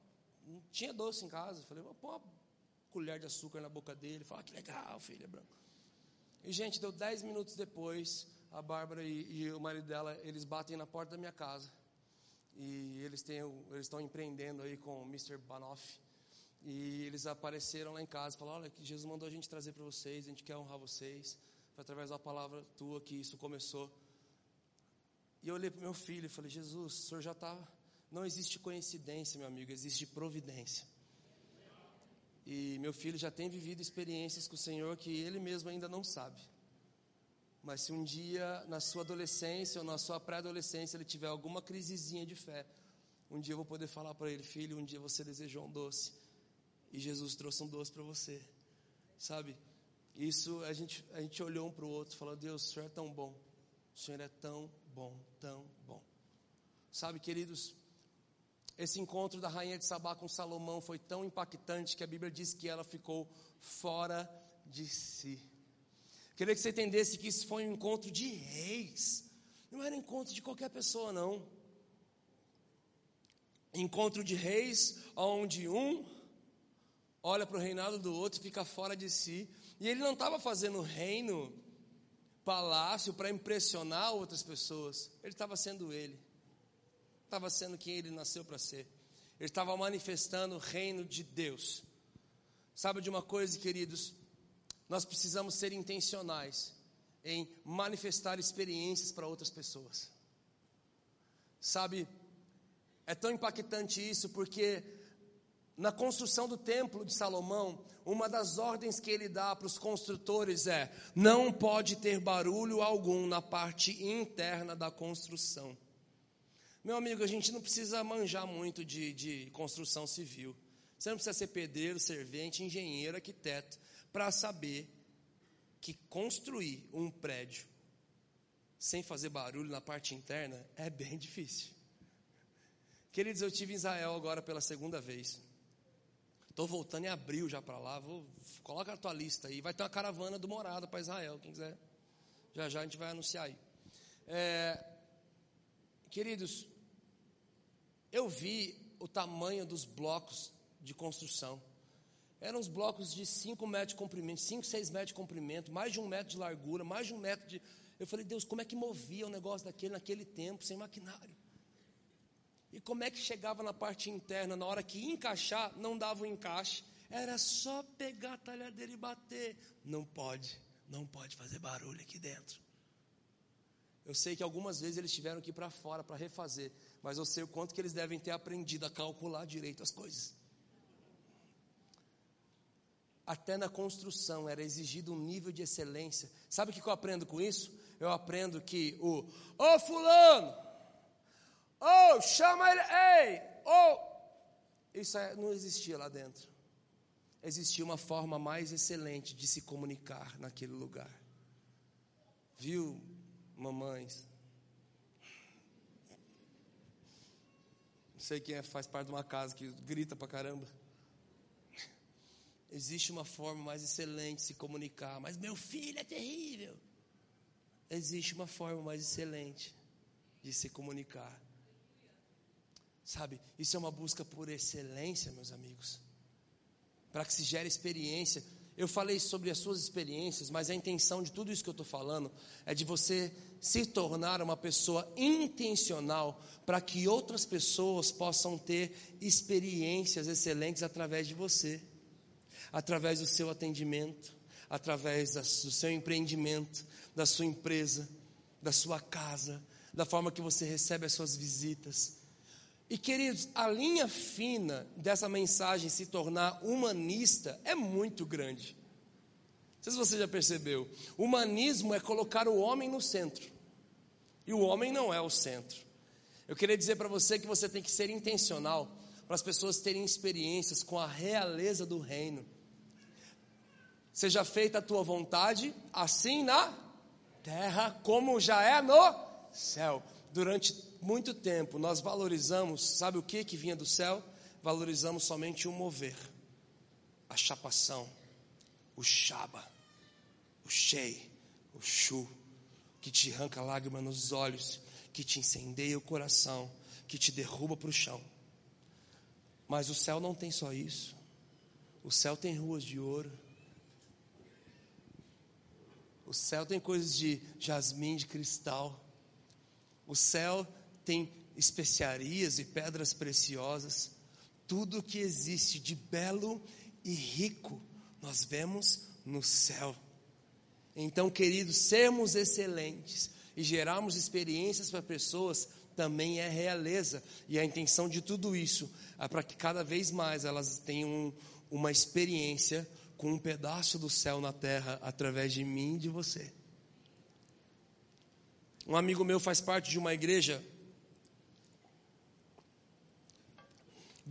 não tinha doce em casa. Eu falei, vou pôr uma colher de açúcar na boca dele. Fala, ah, que legal, filho, é branco. E, gente, deu dez minutos depois, a Bárbara e, e, o marido dela, eles batem na porta da minha casa. E eles, têm, eles estão empreendendo aí com o Mr. Banoff. E eles apareceram lá em casa, falaram, olha, que Jesus mandou a gente trazer para vocês, a gente quer honrar vocês. Foi através da palavra tua que isso começou. E eu olhei para meu filho e falei, Jesus, o senhor já está não existe coincidência, meu amigo, existe providência. E meu filho já tem vivido experiências com o Senhor que ele mesmo ainda não sabe. Mas se um dia, na sua adolescência ou na sua pré-adolescência, ele tiver alguma crisezinha de fé, um dia eu vou poder falar para ele: Filho, um dia você desejou um doce. E Jesus trouxe um doce para você. Sabe? Isso a gente, a gente olhou um para o outro, falou: Deus, o Senhor é tão bom. O Senhor é tão bom, tão bom. Sabe, queridos, esse encontro da rainha de Sabá com Salomão foi tão impactante que a Bíblia diz que ela ficou fora de si. Queria que você entendesse que isso foi um encontro de reis, não era encontro de qualquer pessoa, não. Encontro de reis, onde um olha para o reinado do outro fica fora de si, e ele não estava fazendo reino, palácio para impressionar outras pessoas, ele estava sendo ele estava sendo quem ele nasceu para ser. Ele estava manifestando o reino de Deus. Sabe de uma coisa, queridos? Nós precisamos ser intencionais em manifestar experiências para outras pessoas. Sabe, é tão impactante isso porque na construção do templo de Salomão, uma das ordens que ele dá para os construtores é: não pode ter barulho algum na parte interna da construção. Meu amigo, a gente não precisa manjar muito de, de construção civil. Você não precisa ser pedreiro, servente, engenheiro, arquiteto, para saber que construir um prédio sem fazer barulho na parte interna é bem difícil. Queridos, eu tive em Israel agora pela segunda vez. Estou voltando em abril já para lá. Vou, coloca a tua lista aí. Vai ter uma caravana do Morada para Israel, quem quiser. Já já a gente vai anunciar aí. É, queridos, eu vi o tamanho dos blocos de construção. Eram uns blocos de 5 metros de comprimento, 5, 6 metros de comprimento, mais de um metro de largura, mais de um metro de. Eu falei, Deus, como é que movia o negócio daquele naquele tempo, sem maquinário? E como é que chegava na parte interna, na hora que encaixar, não dava o encaixe, era só pegar a talhadeira e bater. Não pode, não pode fazer barulho aqui dentro. Eu sei que algumas vezes eles tiveram que ir para fora para refazer mas eu sei o quanto que eles devem ter aprendido a calcular direito as coisas. Até na construção era exigido um nível de excelência. Sabe o que eu aprendo com isso? Eu aprendo que o ô fulano, oh, chama ele, ei, oh. isso não existia lá dentro. Existia uma forma mais excelente de se comunicar naquele lugar. Viu, mamães, Não sei quem é, faz parte de uma casa que grita pra caramba. Existe uma forma mais excelente de se comunicar, mas meu filho é terrível. Existe uma forma mais excelente de se comunicar. Sabe, isso é uma busca por excelência, meus amigos. Para que se gere experiência. Eu falei sobre as suas experiências, mas a intenção de tudo isso que eu estou falando é de você se tornar uma pessoa intencional para que outras pessoas possam ter experiências excelentes através de você, através do seu atendimento, através do seu empreendimento, da sua empresa, da sua casa, da forma que você recebe as suas visitas. E queridos, a linha fina dessa mensagem se tornar humanista é muito grande. Não sei se você já percebeu. Humanismo é colocar o homem no centro. E o homem não é o centro. Eu queria dizer para você que você tem que ser intencional para as pessoas terem experiências com a realeza do reino. Seja feita a tua vontade, assim na terra como já é no céu. Durante muito tempo nós valorizamos, sabe o que que vinha do céu? Valorizamos somente o mover, a chapação, o chaba, o chei, o chu, que te arranca lágrima nos olhos, que te incendeia o coração, que te derruba para o chão. Mas o céu não tem só isso. O céu tem ruas de ouro. O céu tem coisas de jasmim, de cristal. O céu tem especiarias e pedras preciosas. Tudo que existe de belo e rico, nós vemos no céu. Então, queridos, sermos excelentes e gerarmos experiências para pessoas também é realeza. E a intenção de tudo isso é para que cada vez mais elas tenham uma experiência com um pedaço do céu na terra através de mim e de você. Um amigo meu faz parte de uma igreja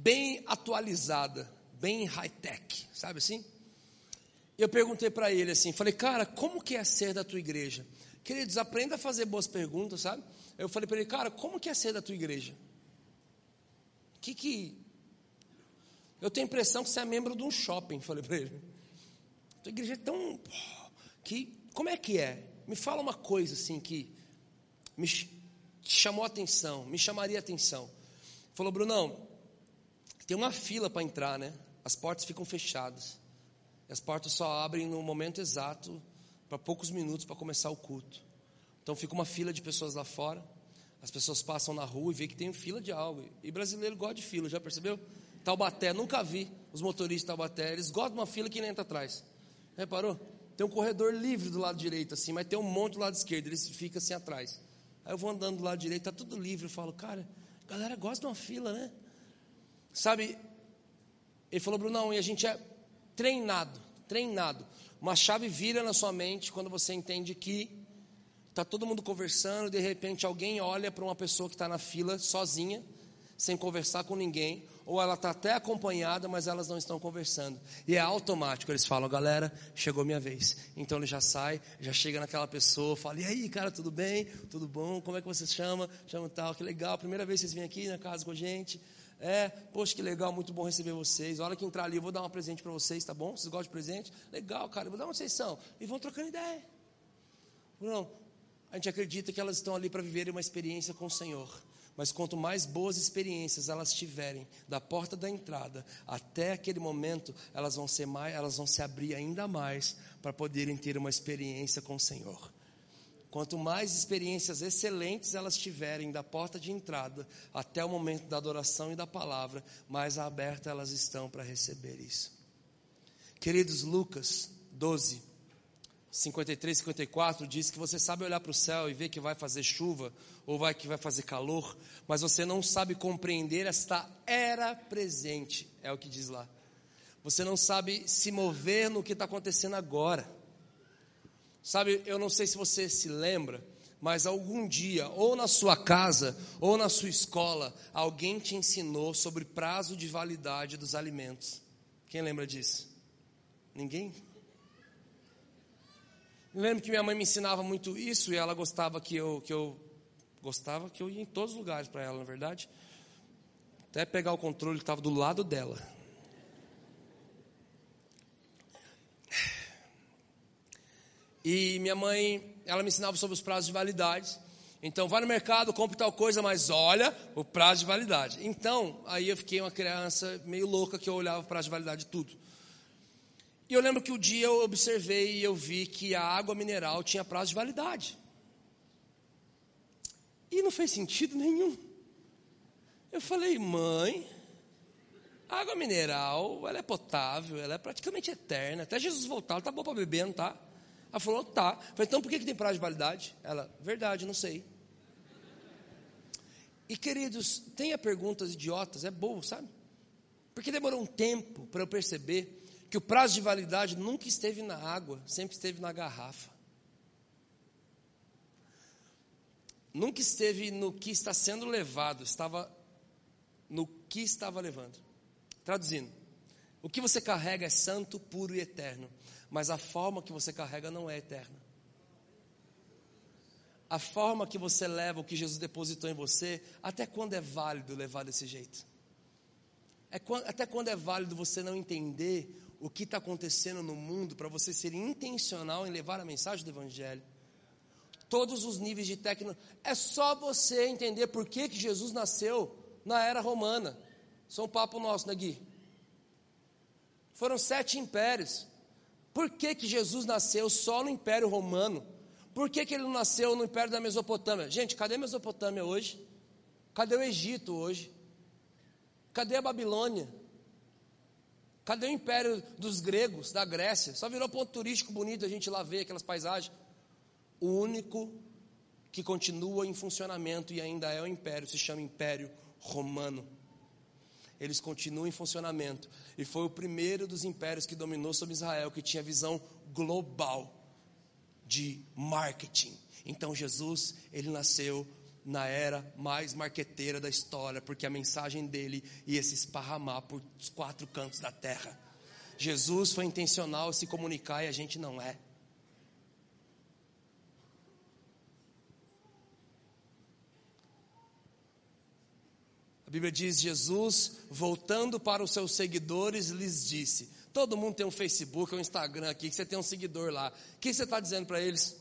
bem atualizada, bem high-tech, sabe assim? Eu perguntei para ele assim, falei, cara, como que é ser da tua igreja? Queridos, aprenda a fazer boas perguntas, sabe? Eu falei para ele, cara, como que é ser da tua igreja? Que que Eu tenho a impressão que você é membro de um shopping, falei para ele. Tua igreja é tão que como é que é? Me fala uma coisa assim que me chamou a atenção, me chamaria a atenção. Falou, Brunão, tem uma fila para entrar, né? As portas ficam fechadas. As portas só abrem no momento exato, para poucos minutos para começar o culto. Então fica uma fila de pessoas lá fora. As pessoas passam na rua e vê que tem fila de algo. E brasileiro gosta de fila, já percebeu? Taubaté, nunca vi os motoristas de Taubaté. Eles gostam de uma fila que nem entra atrás. Reparou? Tem um corredor livre do lado direito, assim, mas tem um monte do lado esquerdo. Eles ficam assim atrás. Aí eu vou andando do lado direito, tá tudo livre. Eu falo, cara, a galera gosta de uma fila, né? Sabe? Ele falou, Brunão, e a gente é treinado, treinado. Uma chave vira na sua mente quando você entende que está todo mundo conversando, de repente alguém olha para uma pessoa que está na fila sozinha, sem conversar com ninguém, ou ela está até acompanhada, mas elas não estão conversando. E é automático, eles falam, galera, chegou minha vez. Então ele já sai, já chega naquela pessoa, fala, e aí, cara, tudo bem? Tudo bom? Como é que você chama? Chama tal, que legal, primeira vez que vocês vêm aqui na casa com a gente. É, poxa, que legal, muito bom receber vocês. A hora que entrar ali, eu vou dar um presente para vocês, tá bom? Vocês gostam de presente? Legal, cara, eu vou dar uma vocês são. E vão trocando ideia. Não, a gente acredita que elas estão ali para viverem uma experiência com o Senhor. Mas quanto mais boas experiências elas tiverem, da porta da entrada até aquele momento, elas vão ser mais, elas vão se abrir ainda mais para poderem ter uma experiência com o Senhor. Quanto mais experiências excelentes elas tiverem da porta de entrada até o momento da adoração e da palavra, mais abertas elas estão para receber isso. Queridos, Lucas 12, 53, 54 diz que você sabe olhar para o céu e ver que vai fazer chuva ou vai que vai fazer calor, mas você não sabe compreender esta era presente, é o que diz lá. Você não sabe se mover no que está acontecendo agora. Sabe, eu não sei se você se lembra, mas algum dia, ou na sua casa, ou na sua escola, alguém te ensinou sobre prazo de validade dos alimentos. Quem lembra disso? Ninguém? Eu lembro que minha mãe me ensinava muito isso e ela gostava que eu, que eu gostava que eu ia em todos os lugares para ela, na verdade. Até pegar o controle que estava do lado dela. E minha mãe, ela me ensinava sobre os prazos de validade. Então, vai no mercado, compre tal coisa, mas olha o prazo de validade. Então, aí eu fiquei uma criança meio louca que eu olhava o prazo de validade de tudo. E eu lembro que o um dia eu observei e eu vi que a água mineral tinha prazo de validade. E não fez sentido nenhum. Eu falei, mãe, água mineral, ela é potável, ela é praticamente eterna. Até Jesus voltar, ela tá boa para beber, não tá? Ela falou, tá. Eu falei, então por que, que tem prazo de validade? Ela, verdade, não sei. E queridos, tenha perguntas idiotas, é bom, sabe? Porque demorou um tempo para eu perceber que o prazo de validade nunca esteve na água, sempre esteve na garrafa. Nunca esteve no que está sendo levado, estava no que estava levando. Traduzindo, o que você carrega é santo, puro e eterno, mas a forma que você carrega não é eterna. A forma que você leva o que Jesus depositou em você, até quando é válido levar desse jeito? É até quando é válido você não entender o que está acontecendo no mundo para você ser intencional em levar a mensagem do Evangelho? Todos os níveis de tecnologia. É só você entender por que, que Jesus nasceu na era romana. É um papo nosso, né, Gui? Foram sete impérios. Por que, que Jesus nasceu só no Império Romano? Por que, que ele não nasceu no Império da Mesopotâmia? Gente, cadê a Mesopotâmia hoje? Cadê o Egito hoje? Cadê a Babilônia? Cadê o Império dos gregos, da Grécia? Só virou ponto turístico bonito a gente lá ver aquelas paisagens. O único que continua em funcionamento e ainda é o Império se chama Império Romano eles continuam em funcionamento. E foi o primeiro dos impérios que dominou sobre Israel, que tinha visão global de marketing. Então Jesus, ele nasceu na era mais marqueteira da história, porque a mensagem dele ia se esparramar por os quatro cantos da terra. Jesus foi intencional se comunicar e a gente não é. A Bíblia diz: Jesus, voltando para os seus seguidores, lhes disse: Todo mundo tem um Facebook, um Instagram aqui, que você tem um seguidor lá. O que você está dizendo para eles?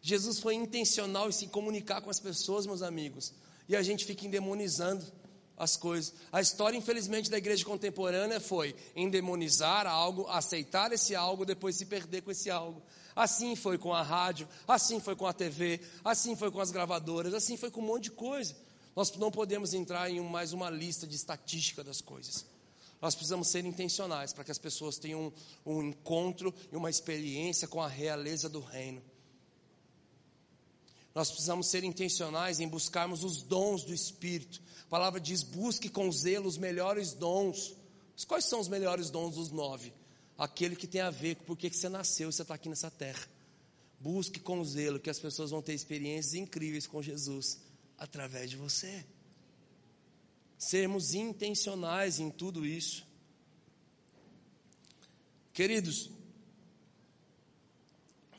Jesus foi intencional em se comunicar com as pessoas, meus amigos, e a gente fica endemonizando as coisas. A história, infelizmente, da igreja contemporânea foi endemonizar algo, aceitar esse algo, depois se perder com esse algo. Assim foi com a rádio, assim foi com a TV, assim foi com as gravadoras, assim foi com um monte de coisa. Nós não podemos entrar em mais uma lista de estatística das coisas. Nós precisamos ser intencionais para que as pessoas tenham um, um encontro e uma experiência com a realeza do reino. Nós precisamos ser intencionais em buscarmos os dons do Espírito. A palavra diz: busque com zelo os melhores dons. Mas quais são os melhores dons dos nove? Aquele que tem a ver com por que você nasceu e você está aqui nessa terra. Busque com zelo, que as pessoas vão ter experiências incríveis com Jesus através de você. Sermos intencionais em tudo isso. Queridos,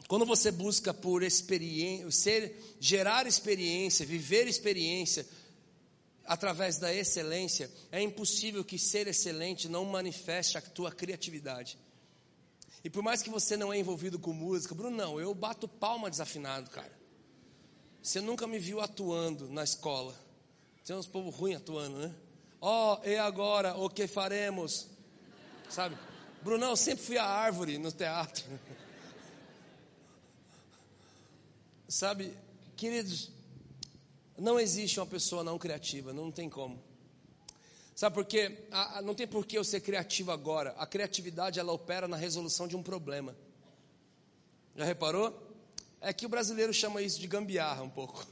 quando você busca por experiência, ser, gerar experiência, viver experiência através da excelência, é impossível que ser excelente não manifeste a tua criatividade. E por mais que você não é envolvido com música, Bruno, não, eu bato palma desafinado, cara. Você nunca me viu atuando na escola. Tem uns povo ruim atuando, né? Ó, oh, e agora, o que faremos? Sabe? Brunão, sempre fui a árvore no teatro. Sabe, queridos, não existe uma pessoa não criativa, não tem como. Sabe por quê? não tem por que eu ser criativo agora. A criatividade ela opera na resolução de um problema. Já reparou? É que o brasileiro chama isso de gambiarra um pouco.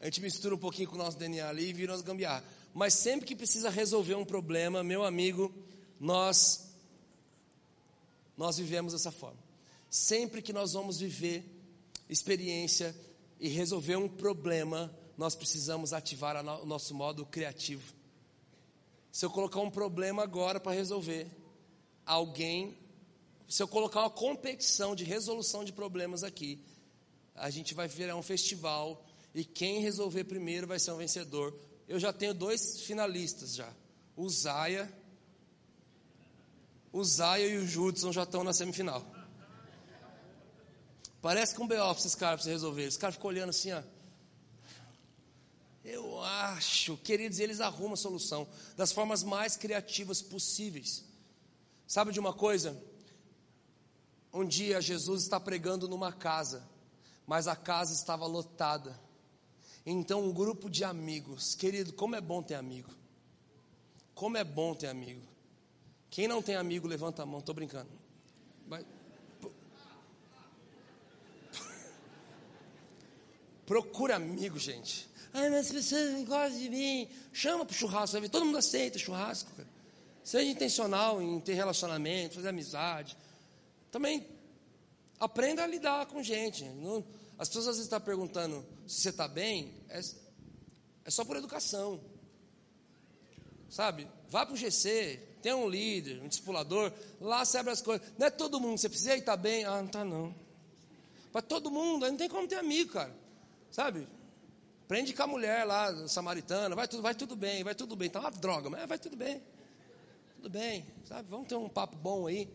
A gente mistura um pouquinho com o nosso DNA ali e vira umas gambiarra. Mas sempre que precisa resolver um problema, meu amigo, nós nós vivemos dessa forma. Sempre que nós vamos viver experiência e resolver um problema, nós precisamos ativar o nosso modo criativo. Se eu colocar um problema agora para resolver, alguém, se eu colocar uma competição de resolução de problemas aqui, a gente vai virar um festival e quem resolver primeiro vai ser um vencedor. Eu já tenho dois finalistas já. O Zaya, o Zaya e o Judson já estão na semifinal. Parece que um B.O. esses caras para você resolver. Esse cara ficou olhando assim, ó. Eu acho, queridos, eles arrumam a solução das formas mais criativas possíveis. Sabe de uma coisa? Um dia Jesus está pregando numa casa mas a casa estava lotada. Então, um grupo de amigos, querido, como é bom ter amigo. Como é bom ter amigo. Quem não tem amigo, levanta a mão, estou brincando. Mas, procura amigo, gente. Ai, mas as pessoas não gostam de mim. Chama para o churrasco, todo mundo aceita churrasco. Cara. Seja intencional em ter relacionamento, fazer amizade. Também aprenda a lidar com gente. Não, as pessoas às vezes estão perguntando se você está bem, é, é só por educação. Sabe? Vá para o GC, tem um líder, um discipulador, lá você abre as coisas. Não é todo mundo, você precisa estar tá bem. Ah, não está não. Para todo mundo, aí não tem como ter amigo, cara. Sabe? Prende com a mulher lá, samaritana, vai tudo, vai tudo bem, vai tudo bem. Tá uma droga, mas vai tudo bem. Tudo bem, sabe? Vamos ter um papo bom aí,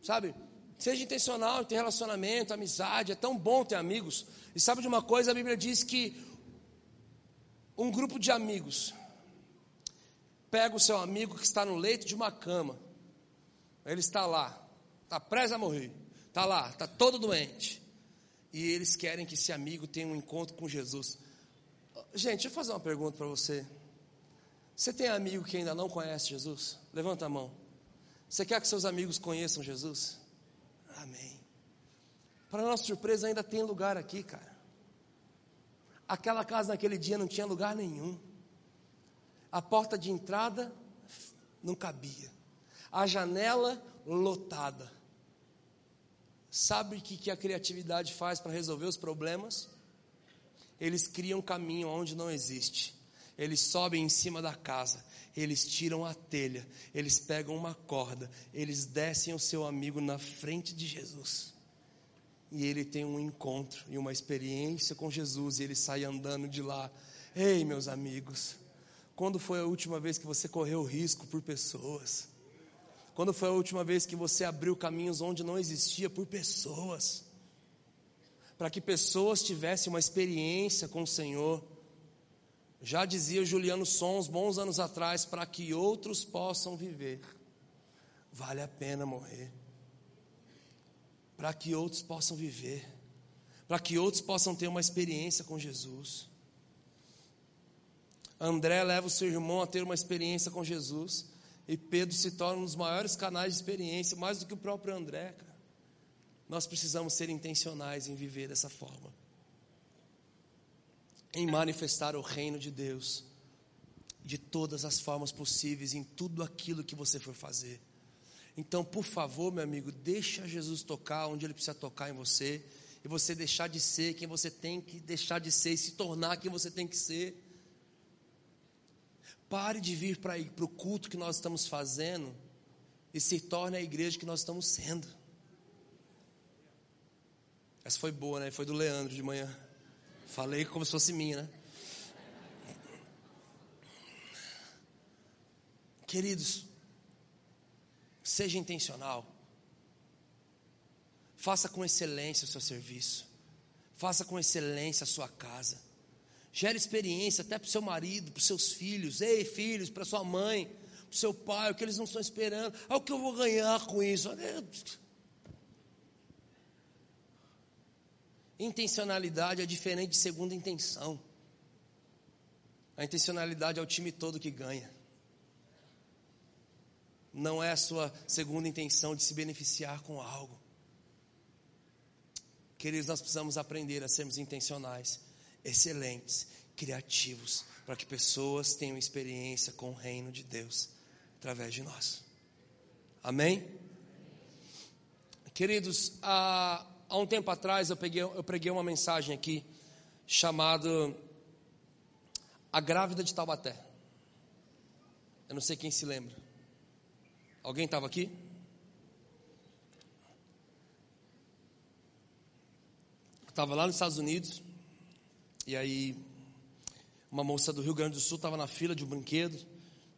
sabe? Seja intencional ter relacionamento, amizade, é tão bom ter amigos. E sabe de uma coisa, a Bíblia diz que um grupo de amigos pega o seu amigo que está no leito de uma cama. Ele está lá, está prestes a morrer, está lá, está todo doente. E eles querem que esse amigo tenha um encontro com Jesus. Gente, deixa eu fazer uma pergunta para você. Você tem amigo que ainda não conhece Jesus? Levanta a mão. Você quer que seus amigos conheçam Jesus? Amém. Para nossa surpresa, ainda tem lugar aqui, cara. Aquela casa naquele dia não tinha lugar nenhum. A porta de entrada não cabia. A janela lotada. Sabe o que, que a criatividade faz para resolver os problemas? Eles criam caminho onde não existe. Eles sobem em cima da casa, eles tiram a telha, eles pegam uma corda, eles descem o seu amigo na frente de Jesus. E ele tem um encontro e uma experiência com Jesus, e ele sai andando de lá. Ei, meus amigos, quando foi a última vez que você correu risco por pessoas? Quando foi a última vez que você abriu caminhos onde não existia por pessoas? Para que pessoas tivessem uma experiência com o Senhor. Já dizia Juliano Sons, bons anos atrás, para que outros possam viver, vale a pena morrer. Para que outros possam viver, para que outros possam ter uma experiência com Jesus. André leva o seu irmão a ter uma experiência com Jesus. E Pedro se torna um dos maiores canais de experiência, mais do que o próprio André, cara. Nós precisamos ser intencionais em viver dessa forma. Em manifestar o reino de Deus de todas as formas possíveis em tudo aquilo que você for fazer. Então, por favor, meu amigo, deixa Jesus tocar onde ele precisa tocar em você e você deixar de ser quem você tem que deixar de ser e se tornar quem você tem que ser. Pare de vir para o culto que nós estamos fazendo e se torne a igreja que nós estamos sendo. Essa foi boa, né? Foi do Leandro de manhã. Falei como se fosse minha, né? Queridos, seja intencional. Faça com excelência o seu serviço. Faça com excelência a sua casa. Gere experiência até para o seu marido, para os seus filhos. Ei, filhos, para sua mãe, para o seu pai, o que eles não estão esperando. Ah, o que eu vou ganhar com isso? Intencionalidade é diferente de segunda intenção. A intencionalidade é o time todo que ganha. Não é a sua segunda intenção de se beneficiar com algo. Queridos, nós precisamos aprender a sermos intencionais excelentes, criativos, para que pessoas tenham experiência com o reino de Deus através de nós. Amém? Queridos, há, há um tempo atrás eu, peguei, eu preguei uma mensagem aqui chamada A Grávida de Taubaté. Eu não sei quem se lembra. Alguém estava aqui? Estava lá nos Estados Unidos. E aí, uma moça do Rio Grande do Sul estava na fila de um brinquedo.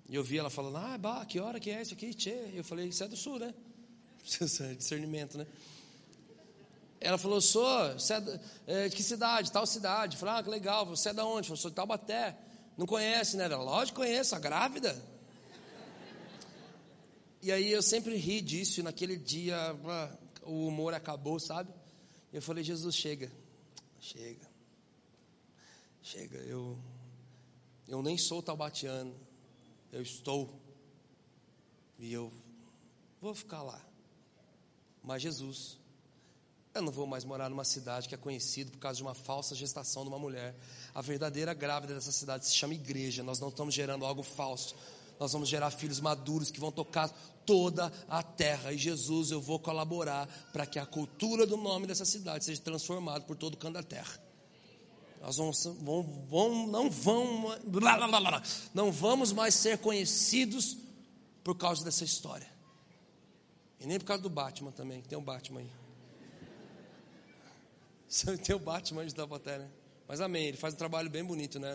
E eu vi ela falando: Ah, bah, que hora que é isso aqui? Tchê. Eu falei: Isso é do Sul, né? Discernimento, né? Ela falou: Sou, você é, de, é, que cidade? Tal cidade. Falei: Ah, que legal. Você é da onde? Eu falei: Sou de Taubaté. Não conhece, né? Ela, lógico conheço, a grávida. E aí eu sempre ri disso, e naquele dia o humor acabou, sabe? Eu falei: Jesus, chega, chega. Chega, eu, eu nem sou taubatiano, eu estou, e eu vou ficar lá. Mas Jesus, Eu não vou mais morar numa cidade que é conhecida por causa de uma falsa gestação de uma mulher. A verdadeira grávida dessa cidade se chama igreja. Nós não estamos gerando algo falso. Nós vamos gerar filhos maduros que vão tocar toda a terra. E Jesus, eu vou colaborar para que a cultura do nome dessa cidade seja transformada por todo o canto da terra. Nós vamos, vamos, vamos não vamos, não vamos mais ser conhecidos por causa dessa história. E nem por causa do Batman também, tem um Batman aí. Tem o Batman de Taubaté, né? Mas amém, ele faz um trabalho bem bonito, né?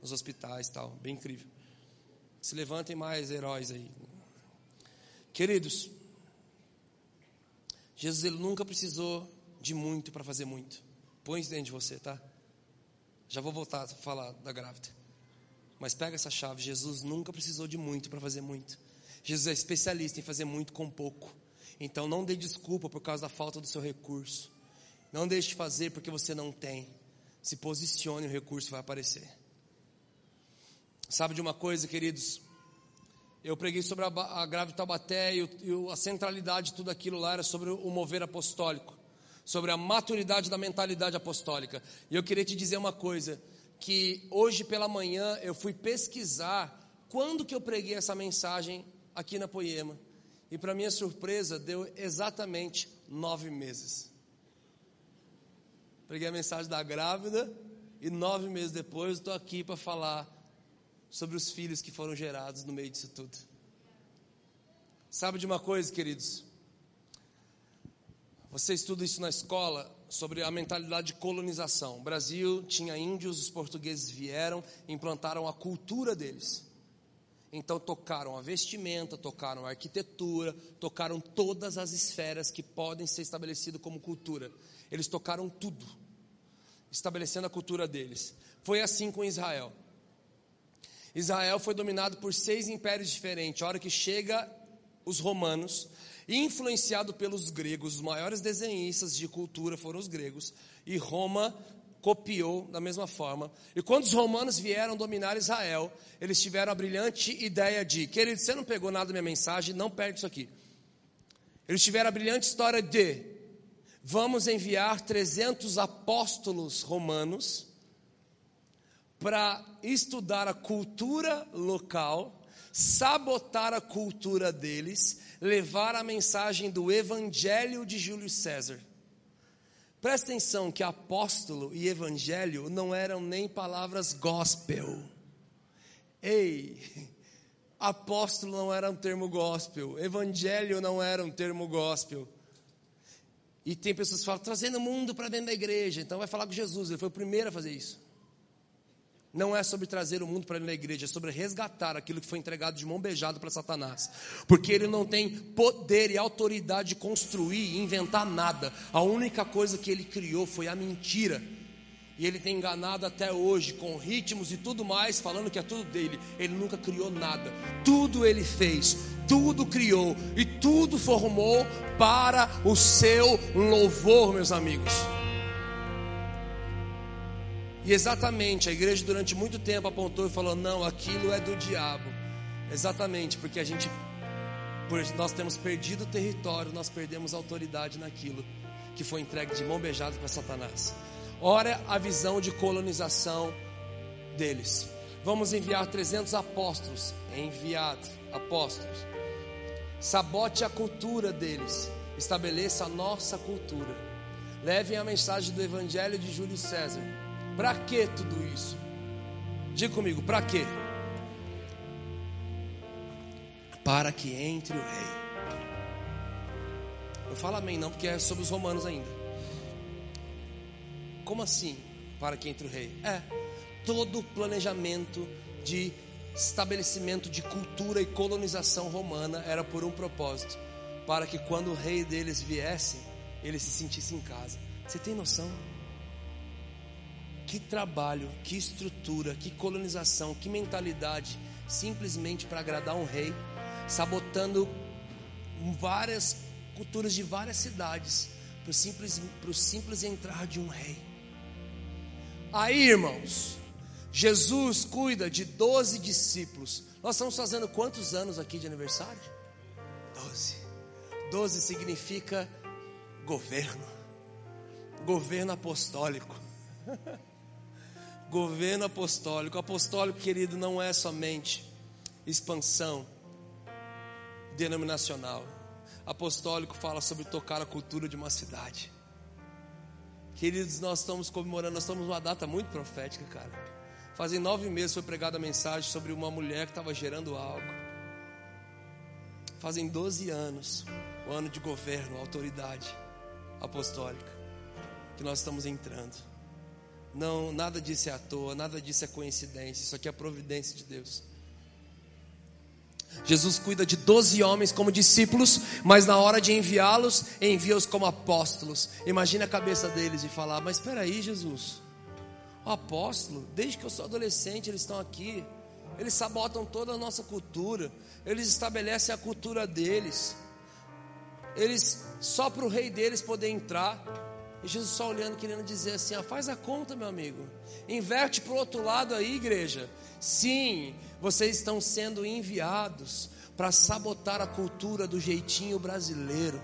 Nos hospitais e tal, bem incrível. Se levantem mais heróis aí. Queridos, Jesus ele nunca precisou de muito para fazer muito. Põe isso dentro de você, tá? Já vou voltar a falar da grávida. Mas pega essa chave. Jesus nunca precisou de muito para fazer muito. Jesus é especialista em fazer muito com pouco. Então não dê desculpa por causa da falta do seu recurso. Não deixe de fazer porque você não tem. Se posicione, o recurso vai aparecer. Sabe de uma coisa, queridos? Eu preguei sobre a, a grávida Tabaté e, e a centralidade de tudo aquilo lá era sobre o mover apostólico sobre a maturidade da mentalidade apostólica. E eu queria te dizer uma coisa, que hoje pela manhã eu fui pesquisar quando que eu preguei essa mensagem aqui na Poema. E para minha surpresa, deu exatamente nove meses. Preguei a mensagem da grávida e nove meses depois estou aqui para falar sobre os filhos que foram gerados no meio disso tudo. Sabe de uma coisa, queridos? Você estuda isso na escola sobre a mentalidade de colonização. O Brasil tinha índios, os portugueses vieram, implantaram a cultura deles. Então tocaram a vestimenta, tocaram a arquitetura, tocaram todas as esferas que podem ser estabelecidas como cultura. Eles tocaram tudo, estabelecendo a cultura deles. Foi assim com Israel. Israel foi dominado por seis impérios diferentes. A hora que chega os romanos, influenciado pelos gregos, os maiores desenhistas de cultura foram os gregos, e Roma copiou da mesma forma. E quando os romanos vieram dominar Israel, eles tiveram a brilhante ideia de, querido, você não pegou nada da minha mensagem, não perde isso aqui. Eles tiveram a brilhante história de, vamos enviar 300 apóstolos romanos para estudar a cultura local, sabotar a cultura deles levar a mensagem do Evangelho de Júlio César. Presta atenção que apóstolo e evangelho não eram nem palavras gospel. Ei, apóstolo não era um termo gospel, evangelho não era um termo gospel. E tem pessoas que falam, trazendo o mundo para dentro da igreja, então vai falar com Jesus, ele foi o primeiro a fazer isso não é sobre trazer o mundo para dentro da igreja, é sobre resgatar aquilo que foi entregado de mão beijada para Satanás. Porque ele não tem poder e autoridade de construir e inventar nada. A única coisa que ele criou foi a mentira. E ele tem enganado até hoje com ritmos e tudo mais, falando que é tudo dele. Ele nunca criou nada. Tudo ele fez, tudo criou e tudo formou para o seu louvor, meus amigos. E exatamente, a igreja durante muito tempo apontou e falou: não, aquilo é do diabo. Exatamente, porque a gente, nós temos perdido o território, nós perdemos autoridade naquilo que foi entregue de mão beijada para Satanás. Ora, a visão de colonização deles. Vamos enviar 300 apóstolos, enviado, apóstolos. Sabote a cultura deles, estabeleça a nossa cultura. Levem a mensagem do Evangelho de Júlio César para que tudo isso? Diga comigo, para quê? Para que entre o rei. Eu falo amém, não, porque é sobre os romanos ainda. Como assim? Para que entre o rei? É, todo o planejamento de estabelecimento de cultura e colonização romana era por um propósito: para que quando o rei deles viesse, ele se sentisse em casa. Você tem noção? Que trabalho, que estrutura, que colonização, que mentalidade, simplesmente para agradar um rei, sabotando várias culturas de várias cidades, para o simples, simples entrar de um rei. Aí, irmãos, Jesus cuida de 12 discípulos. Nós estamos fazendo quantos anos aqui de aniversário? 12. 12 significa governo. governo apostólico. governo apostólico. Apostólico, querido, não é somente expansão denominacional. Apostólico fala sobre tocar a cultura de uma cidade. Queridos, nós estamos comemorando, nós estamos numa data muito profética, cara. Fazem nove meses foi pregada a mensagem sobre uma mulher que estava gerando algo. Fazem doze anos, o ano de governo, autoridade apostólica, que nós estamos entrando. Não, nada disso é à toa, nada disso é coincidência, isso aqui é a providência de Deus. Jesus cuida de doze homens como discípulos, mas na hora de enviá-los, envia-os como apóstolos. Imagina a cabeça deles e falar: Mas espera aí, Jesus, o apóstolo, desde que eu sou adolescente, eles estão aqui, eles sabotam toda a nossa cultura, eles estabelecem a cultura deles, eles só para o rei deles poder entrar. E Jesus só olhando, querendo dizer assim: ó, faz a conta, meu amigo. Inverte para o outro lado aí, igreja. Sim, vocês estão sendo enviados para sabotar a cultura do jeitinho brasileiro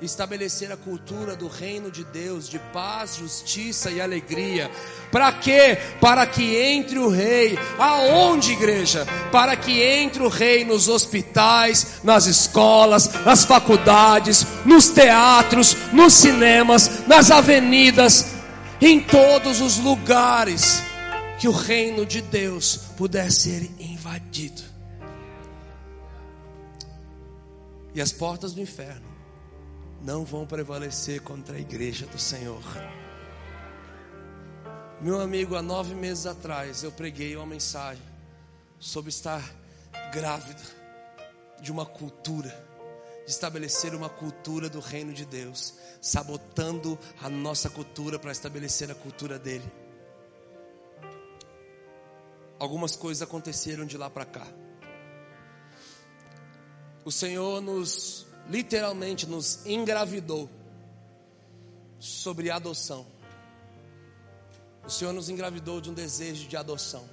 estabelecer a cultura do reino de Deus, de paz, justiça e alegria. Para quê? Para que entre o rei. Aonde, igreja? Para que entre o rei nos hospitais, nas escolas, nas faculdades, nos teatros, nos cinemas, nas avenidas, em todos os lugares que o reino de Deus puder ser invadido. E as portas do inferno não vão prevalecer contra a igreja do Senhor. Meu amigo, há nove meses atrás eu preguei uma mensagem sobre estar grávida de uma cultura, de estabelecer uma cultura do reino de Deus, sabotando a nossa cultura para estabelecer a cultura dele. Algumas coisas aconteceram de lá para cá. O Senhor nos literalmente nos engravidou sobre adoção. O Senhor nos engravidou de um desejo de adoção.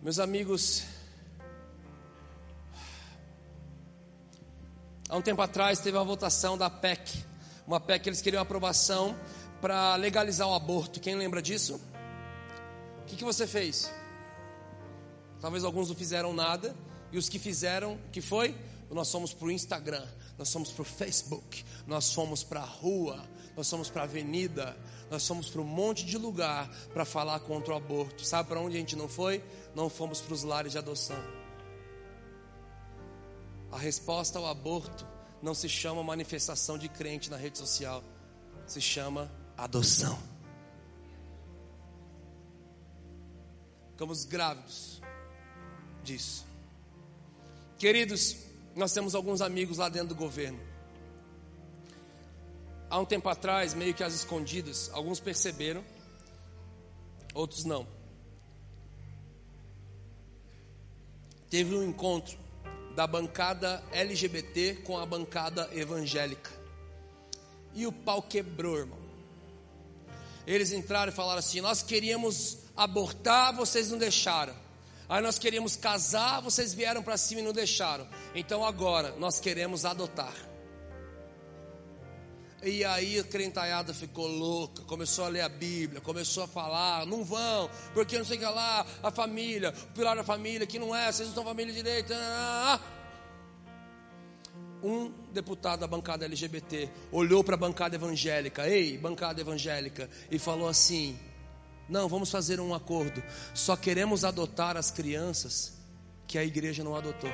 Meus amigos, há um tempo atrás teve uma votação da PEC, uma PEC que eles queriam aprovação para legalizar o aborto. Quem lembra disso? O que, que você fez? Talvez alguns não fizeram nada, e os que fizeram, que foi? Nós fomos para o Instagram, nós fomos para o Facebook, nós fomos para a rua, nós fomos para a avenida, nós fomos para um monte de lugar para falar contra o aborto. Sabe para onde a gente não foi? Não fomos para os lares de adoção. A resposta ao aborto não se chama manifestação de crente na rede social, se chama adoção. Ficamos grávidos disso. Queridos, nós temos alguns amigos lá dentro do governo. Há um tempo atrás, meio que às escondidas, alguns perceberam, outros não. Teve um encontro da bancada LGBT com a bancada evangélica. E o pau quebrou, irmão. Eles entraram e falaram assim: Nós queríamos abortar, vocês não deixaram. Aí nós queríamos casar, vocês vieram para cima e não deixaram. Então agora nós queremos adotar. E aí a crentaiada ficou louca, começou a ler a Bíblia, começou a falar, não vão, porque não sei o que lá, a família, o pilar da família, que não é, vocês não são família direita. Um deputado da bancada LGBT olhou para a bancada evangélica, ei, bancada evangélica, e falou assim: não, vamos fazer um acordo. Só queremos adotar as crianças que a igreja não adotou.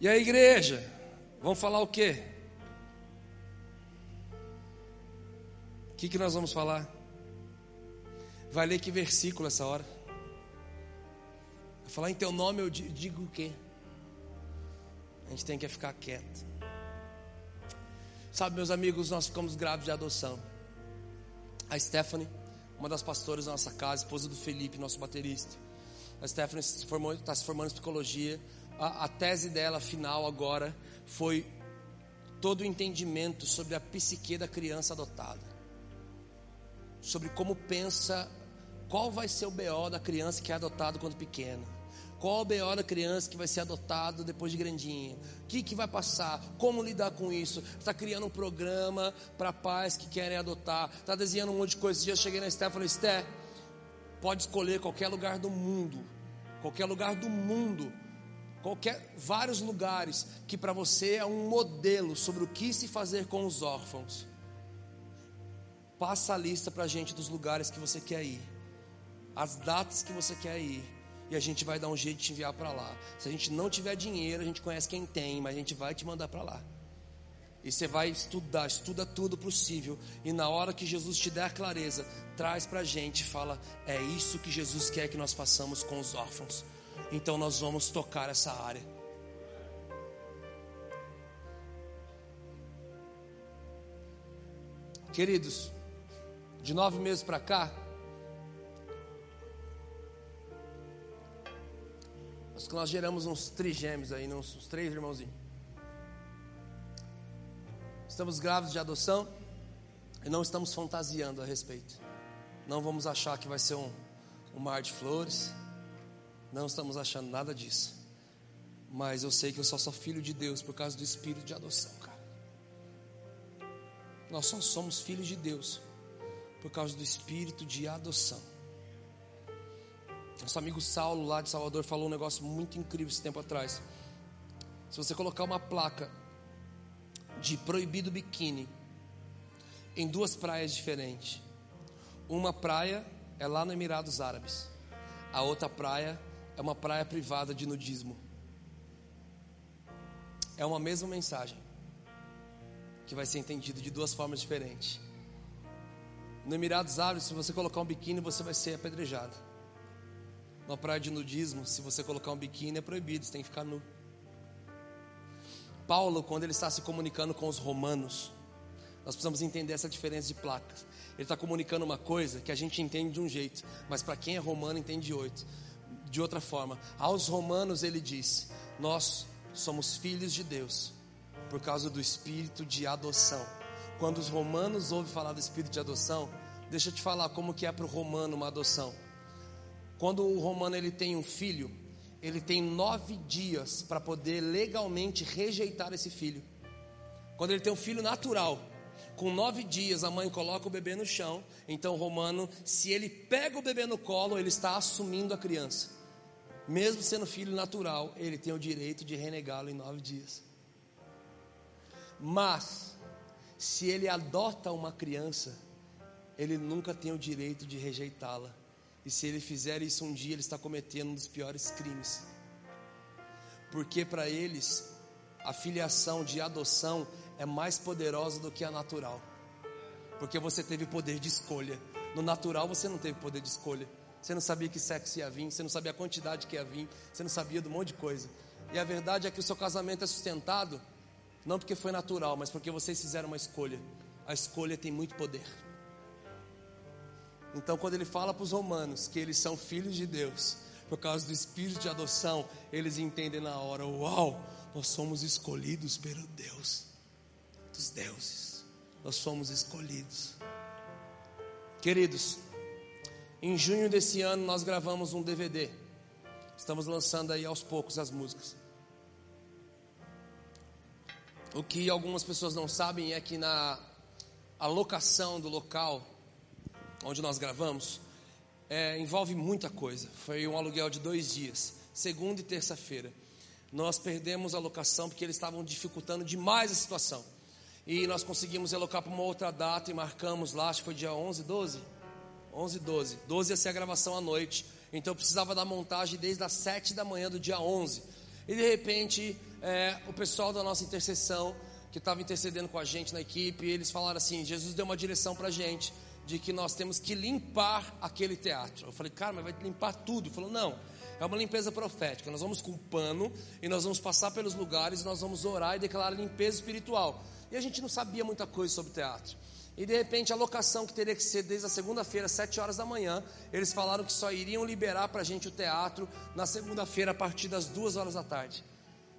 E a igreja? Vamos falar o quê? O que, que nós vamos falar? Vai ler que versículo essa hora? Vai falar em teu nome eu digo o quê? A gente tem que ficar quieto. Sabe, meus amigos, nós ficamos grávidos de adoção. A Stephanie, uma das pastoras da nossa casa, esposa do Felipe, nosso baterista. A Stephanie está se, tá se formando em psicologia. A, a tese dela final agora foi todo o entendimento sobre a psique da criança adotada. Sobre como pensa, qual vai ser o BO da criança que é adotada quando pequena Qual o BO da criança que vai ser adotado depois de grandinho? O que, que vai passar? Como lidar com isso? Está criando um programa para pais que querem adotar. Está desenhando um monte de coisa. Esse dia eu cheguei na Esté e falei, Esté, pode escolher qualquer lugar do mundo. Qualquer lugar do mundo. Qualquer, vários lugares que para você é um modelo sobre o que se fazer com os órfãos. Passa a lista para a gente dos lugares que você quer ir. As datas que você quer ir e a gente vai dar um jeito de te enviar para lá. Se a gente não tiver dinheiro, a gente conhece quem tem, mas a gente vai te mandar para lá. E você vai estudar, estuda tudo possível. E na hora que Jesus te der clareza, traz para a gente, fala: é isso que Jesus quer que nós façamos com os órfãos. Então nós vamos tocar essa área. Queridos, de nove meses para cá, que nós geramos uns trigêmeos aí, uns, uns três irmãozinhos. Estamos grávidos de adoção e não estamos fantasiando a respeito. Não vamos achar que vai ser um, um mar de flores. Não estamos achando nada disso. Mas eu sei que eu só sou filho de Deus por causa do espírito de adoção, cara. Nós só somos filhos de Deus por causa do espírito de adoção. Nosso amigo Saulo, lá de Salvador, falou um negócio muito incrível esse tempo atrás. Se você colocar uma placa de proibido biquíni em duas praias diferentes, uma praia é lá no Emirados Árabes, a outra praia é uma praia privada de nudismo. É uma mesma mensagem que vai ser entendida de duas formas diferentes. No Emirados Árabes, se você colocar um biquíni, você vai ser apedrejado. Uma praia de nudismo, se você colocar um biquíni é proibido, você tem que ficar nu. Paulo, quando ele está se comunicando com os romanos, nós precisamos entender essa diferença de placas. Ele está comunicando uma coisa que a gente entende de um jeito, mas para quem é romano entende de oito, de outra forma. Aos romanos ele diz: Nós somos filhos de Deus por causa do espírito de adoção. Quando os romanos ouvem falar do espírito de adoção, deixa eu te falar como que é para o romano uma adoção. Quando o romano ele tem um filho, ele tem nove dias para poder legalmente rejeitar esse filho. Quando ele tem um filho natural, com nove dias a mãe coloca o bebê no chão. Então, o romano, se ele pega o bebê no colo, ele está assumindo a criança. Mesmo sendo filho natural, ele tem o direito de renegá-lo em nove dias. Mas, se ele adota uma criança, ele nunca tem o direito de rejeitá-la. E se ele fizer isso um dia, ele está cometendo um dos piores crimes. Porque para eles, a filiação de adoção é mais poderosa do que a natural. Porque você teve poder de escolha. No natural você não teve poder de escolha. Você não sabia que sexo ia vir, você não sabia a quantidade que ia vir, você não sabia de um monte de coisa. E a verdade é que o seu casamento é sustentado não porque foi natural, mas porque vocês fizeram uma escolha. A escolha tem muito poder. Então, quando ele fala para os romanos que eles são filhos de Deus, por causa do espírito de adoção, eles entendem na hora: uau, nós somos escolhidos pelo Deus dos deuses, nós somos escolhidos. Queridos, em junho desse ano nós gravamos um DVD, estamos lançando aí aos poucos as músicas. O que algumas pessoas não sabem é que na alocação do local onde nós gravamos, é, envolve muita coisa. Foi um aluguel de dois dias, segunda e terça-feira. Nós perdemos a locação porque eles estavam dificultando demais a situação. E nós conseguimos alocar para uma outra data e marcamos lá, acho que foi dia 11, 12? 11, 12. 12 ia ser a gravação à noite. Então eu precisava da montagem desde as 7 da manhã do dia 11. E de repente, é, o pessoal da nossa intercessão, que estava intercedendo com a gente na equipe, eles falaram assim: Jesus deu uma direção para a gente de que nós temos que limpar aquele teatro. Eu falei, cara, mas vai limpar tudo? Ele falou, não, é uma limpeza profética. Nós vamos com pano e nós vamos passar pelos lugares, nós vamos orar e declarar limpeza espiritual. E a gente não sabia muita coisa sobre teatro. E de repente a locação que teria que ser desde a segunda-feira, sete horas da manhã, eles falaram que só iriam liberar para a gente o teatro na segunda-feira a partir das duas horas da tarde.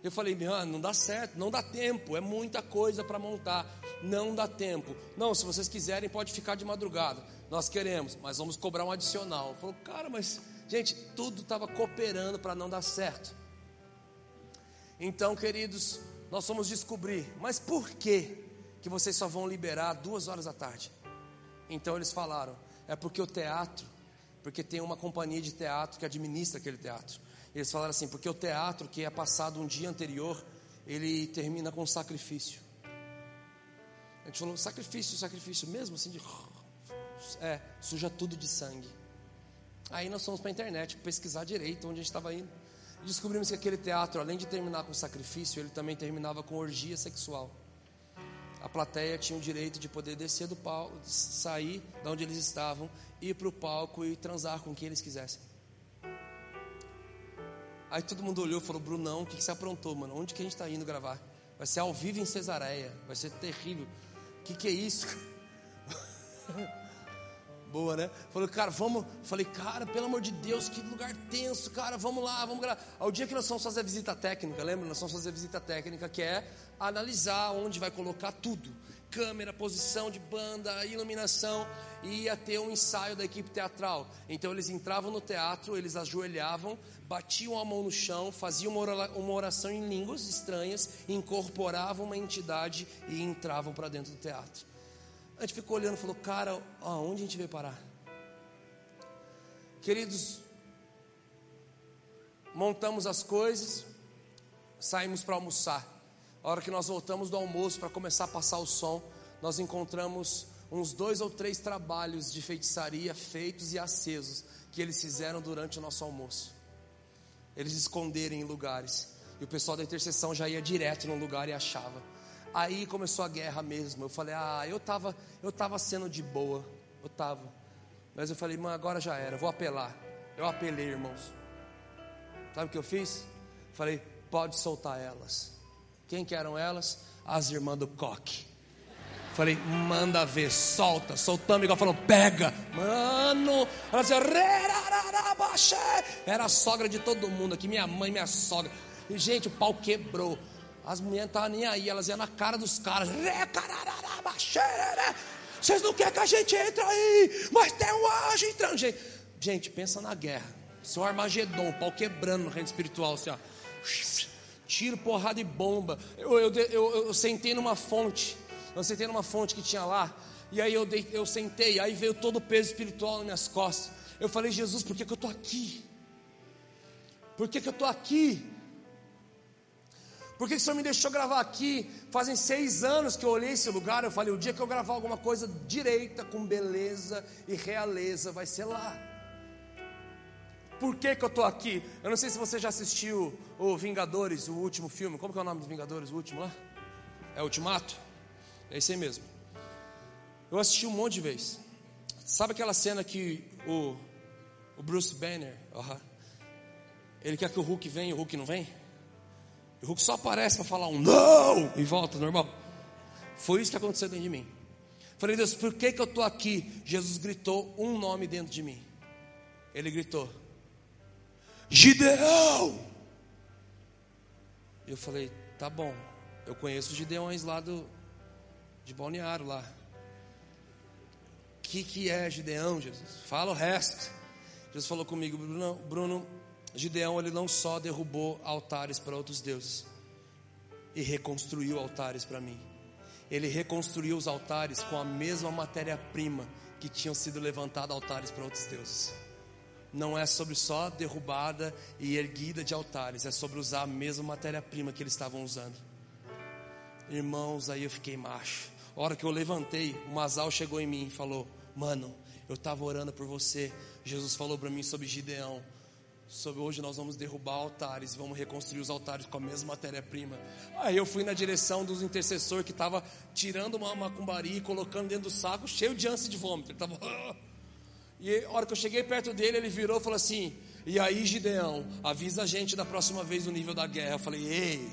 Eu falei, mano, não dá certo, não dá tempo, é muita coisa para montar, não dá tempo. Não, se vocês quiserem, pode ficar de madrugada. Nós queremos, mas vamos cobrar um adicional. Falou, cara, mas Gente, tudo estava cooperando para não dar certo. Então, queridos, nós fomos descobrir, mas por que que vocês só vão liberar duas horas da tarde? Então eles falaram, é porque o teatro, porque tem uma companhia de teatro que administra aquele teatro. Eles falaram assim, porque o teatro que é passado um dia anterior, ele termina com sacrifício. A gente falou, sacrifício, sacrifício mesmo, assim de. É, suja tudo de sangue. Aí nós fomos para a internet pesquisar direito onde a gente estava indo. E descobrimos que aquele teatro, além de terminar com sacrifício, ele também terminava com orgia sexual. A plateia tinha o direito de poder descer do palco, sair de onde eles estavam, ir para o palco e transar com quem eles quisessem. Aí todo mundo olhou e falou: Brunão, o que, que você aprontou, mano? Onde que a gente está indo gravar? Vai ser ao vivo em Cesareia, vai ser terrível. O que, que é isso? Boa, né? Falei, cara, vamos. Falei, cara, pelo amor de Deus, que lugar tenso, cara, vamos lá, vamos gravar. Ao dia que nós vamos fazer a visita técnica, lembra? Nós vamos fazer a visita técnica, que é analisar onde vai colocar tudo: câmera, posição de banda, iluminação. E ia ter um ensaio da equipe teatral. Então eles entravam no teatro, eles ajoelhavam, batiam a mão no chão, faziam uma oração em línguas estranhas, incorporavam uma entidade e entravam para dentro do teatro. A gente ficou olhando e falou, cara, aonde a gente veio parar? Queridos, montamos as coisas, saímos para almoçar. A hora que nós voltamos do almoço para começar a passar o som, nós encontramos uns dois ou três trabalhos de feitiçaria feitos e acesos que eles fizeram durante o nosso almoço. Eles esconderam em lugares. E o pessoal da intercessão já ia direto num lugar e achava. Aí começou a guerra mesmo. Eu falei, ah, eu tava, eu tava sendo de boa. Eu tava. Mas eu falei, mano, agora já era, vou apelar. Eu apelei, irmãos. Sabe o que eu fiz? Falei, pode soltar elas. Quem que eram elas? As irmãs do coque. Falei, manda ver, solta. Soltamos igual falou, pega. Mano, ela dizia, era a sogra de todo mundo aqui, minha mãe, minha sogra. E, gente, o pau quebrou. As mulheres não estavam nem aí, elas iam na cara dos caras. Vocês não querem que a gente entre aí, mas tem um anjo entrando. Gente, gente pensa na guerra. Seu Armagedon, pau quebrando no reino espiritual, assim, ó. Tiro, porrada e bomba. Eu, eu, eu, eu sentei numa fonte. Eu sentei numa fonte que tinha lá. E aí eu, dei, eu sentei, aí veio todo o peso espiritual nas minhas costas. Eu falei, Jesus, por que, que eu estou aqui? Por que, que eu estou aqui? Por que, que o Senhor me deixou gravar aqui? Fazem seis anos que eu olhei esse lugar. Eu falei: o dia que eu gravar alguma coisa direita, com beleza e realeza, vai ser lá. Por que, que eu estou aqui? Eu não sei se você já assistiu o Vingadores, o último filme. Como que é o nome dos Vingadores, o último lá? É Ultimato? É esse aí mesmo. Eu assisti um monte de vezes. Sabe aquela cena que o, o Bruce Banner, uh -huh, ele quer que o Hulk venha e o Hulk não vem? O Hulk só aparece para falar um não e volta, normal. Foi isso que aconteceu dentro de mim. Falei, Deus, por que, que eu estou aqui? Jesus gritou um nome dentro de mim. Ele gritou: Gideão! Eu falei, tá bom. Eu conheço os Gideões lá do de Balneário lá. O que, que é Gideão, Jesus? Fala o resto. Jesus falou comigo, Bruno, Bruno Gideão ele não só derrubou altares para outros deuses e reconstruiu altares para mim. Ele reconstruiu os altares com a mesma matéria-prima que tinham sido levantados altares para outros deuses. Não é sobre só derrubada e erguida de altares, é sobre usar a mesma matéria-prima que eles estavam usando. Irmãos, aí eu fiquei macho. A hora que eu levantei, o Masal chegou em mim e falou: Mano, eu estava orando por você. Jesus falou para mim sobre Gideão sobre hoje nós vamos derrubar altares, vamos reconstruir os altares com a mesma matéria-prima. Aí eu fui na direção dos intercessores que estava tirando uma macumbaria e colocando dentro do saco, cheio de ânsia de vômito. Ele tava... E a hora que eu cheguei perto dele, ele virou e falou assim: E aí, Gideão, avisa a gente da próxima vez o nível da guerra. Eu falei: Ei.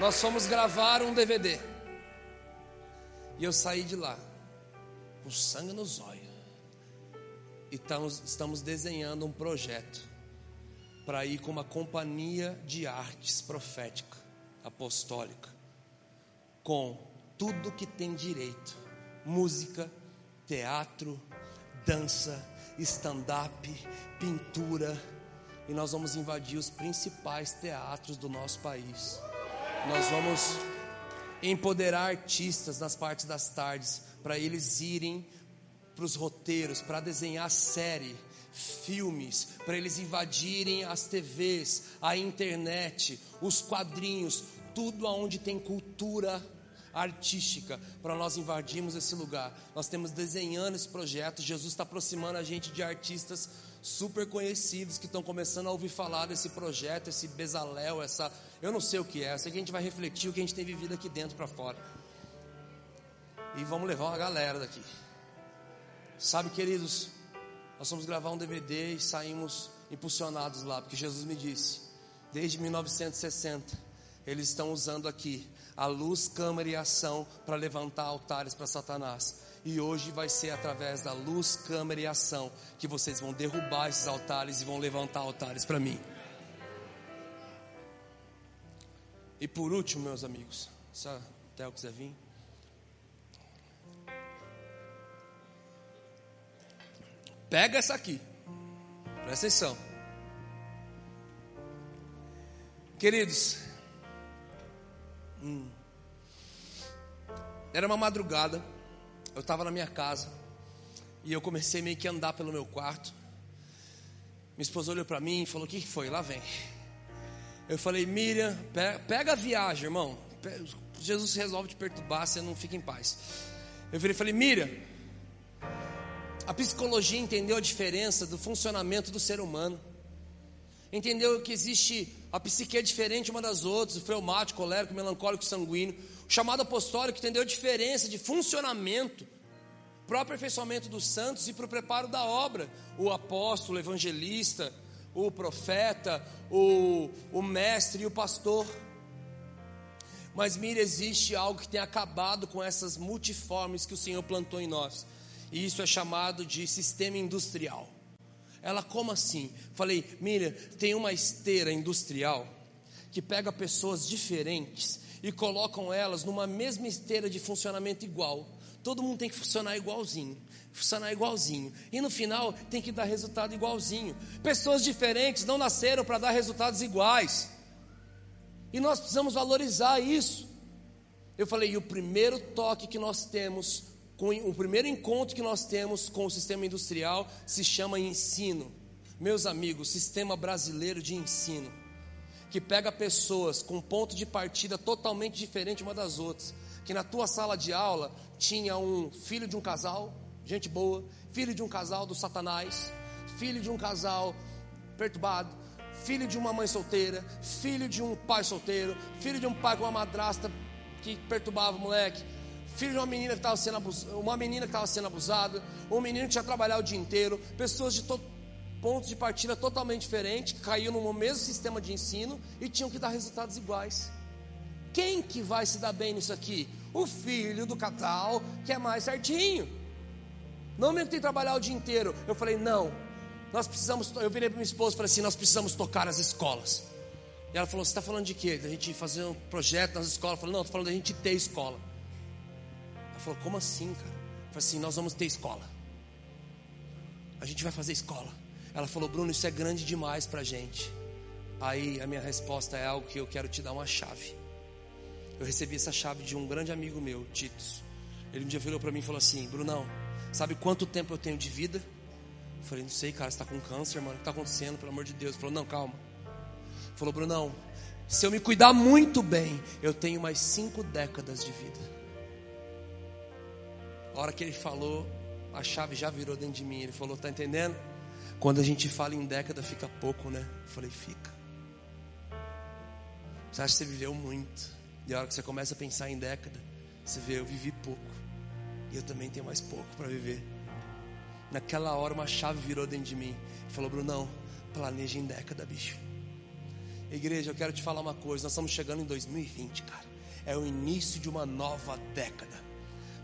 Nós fomos gravar um DVD. E eu saí de lá, com sangue nos olhos. E estamos, estamos desenhando um projeto para ir com uma companhia de artes profética, apostólica, com tudo que tem direito: música, teatro, dança, stand-up, pintura. E nós vamos invadir os principais teatros do nosso país. Nós vamos empoderar artistas nas partes das tardes para eles irem para os roteiros, para desenhar série, filmes, para eles invadirem as TVs, a internet, os quadrinhos, tudo aonde tem cultura artística, para nós invadirmos esse lugar. Nós temos desenhando esse projeto, Jesus está aproximando a gente de artistas super conhecidos que estão começando a ouvir falar desse projeto, esse Bezalel, essa. Eu não sei o que é, eu sei que a gente vai refletir o que a gente tem vivido aqui dentro para fora. E vamos levar uma galera daqui. Sabe, queridos, nós fomos gravar um DVD e saímos impulsionados lá, porque Jesus me disse, desde 1960, eles estão usando aqui a luz, câmera e ação para levantar altares para Satanás. E hoje vai ser através da luz, câmera e ação que vocês vão derrubar esses altares e vão levantar altares para mim. E por último, meus amigos, se a Theo quiser vir. Pega essa aqui. Presta atenção. Queridos, hum, era uma madrugada, eu estava na minha casa e eu comecei meio que a andar pelo meu quarto. Minha esposa olhou para mim e falou: O que foi? Lá vem. Eu falei: Miriam, pega a viagem, irmão. Jesus resolve te perturbar, você não fica em paz. Eu falei: Miriam, a psicologia entendeu a diferença do funcionamento do ser humano. Entendeu que existe a psique é diferente uma das outras, o fleumático, colérico, melancólico, sanguíneo. O chamado apostólico entendeu a diferença de funcionamento para o aperfeiçoamento dos santos e para o preparo da obra. O apóstolo, o evangelista, o profeta, o, o mestre e o pastor. Mas mira, existe algo que tem acabado com essas multiformes que o Senhor plantou em nós. E isso é chamado de sistema industrial. Ela, como assim? Falei, Miriam, tem uma esteira industrial que pega pessoas diferentes e colocam elas numa mesma esteira de funcionamento igual. Todo mundo tem que funcionar igualzinho, funcionar igualzinho. E no final tem que dar resultado igualzinho. Pessoas diferentes não nasceram para dar resultados iguais. E nós precisamos valorizar isso. Eu falei, e o primeiro toque que nós temos com o primeiro encontro que nós temos com o sistema industrial se chama ensino. Meus amigos, sistema brasileiro de ensino, que pega pessoas com ponto de partida totalmente diferente uma das outras. Que na tua sala de aula tinha um filho de um casal, gente boa, filho de um casal do Satanás, filho de um casal perturbado, filho de uma mãe solteira, filho de um pai solteiro, filho de um pai com uma madrasta que perturbava o moleque filho de uma menina que estava sendo abusada, uma menina que estava sendo abusada, um menino que tinha trabalhado o dia inteiro, pessoas de pontos de partida totalmente diferentes, que caíram no mesmo sistema de ensino e tinham que dar resultados iguais. Quem que vai se dar bem nisso aqui? O filho do casal que é mais certinho. Não mesmo que tem trabalhar o dia inteiro. Eu falei, não, nós precisamos. Eu virei para minha esposa e falei assim: nós precisamos tocar as escolas. E ela falou: Você está falando de quê? Da gente fazer um projeto nas escolas? Eu falei: Não, estou falando da gente ter escola. Ela falou: Como assim, cara? Eu falei assim: Nós vamos ter escola. A gente vai fazer escola. Ela falou: Bruno, isso é grande demais para a gente. Aí a minha resposta é algo que eu quero te dar uma chave. Eu recebi essa chave de um grande amigo meu, Titus. Ele um dia virou para mim e falou assim: Brunão, sabe quanto tempo eu tenho de vida? Eu falei: Não sei, cara, você está com câncer, mano. O que está acontecendo, pelo amor de Deus? Ele falou: Não, calma. Ele falou: Brunão, se eu me cuidar muito bem, eu tenho mais cinco décadas de vida. A hora que ele falou, a chave já virou dentro de mim. Ele falou: Tá entendendo? Quando a gente fala em década, fica pouco, né? Eu falei: Fica. Você acha que você viveu muito. E a hora que você começa a pensar em década, você vê: Eu vivi pouco. E eu também tenho mais pouco para viver. Naquela hora, uma chave virou dentro de mim. Falou: Brunão, planeja em década, bicho. Igreja, eu quero te falar uma coisa. Nós estamos chegando em 2020, cara. É o início de uma nova década.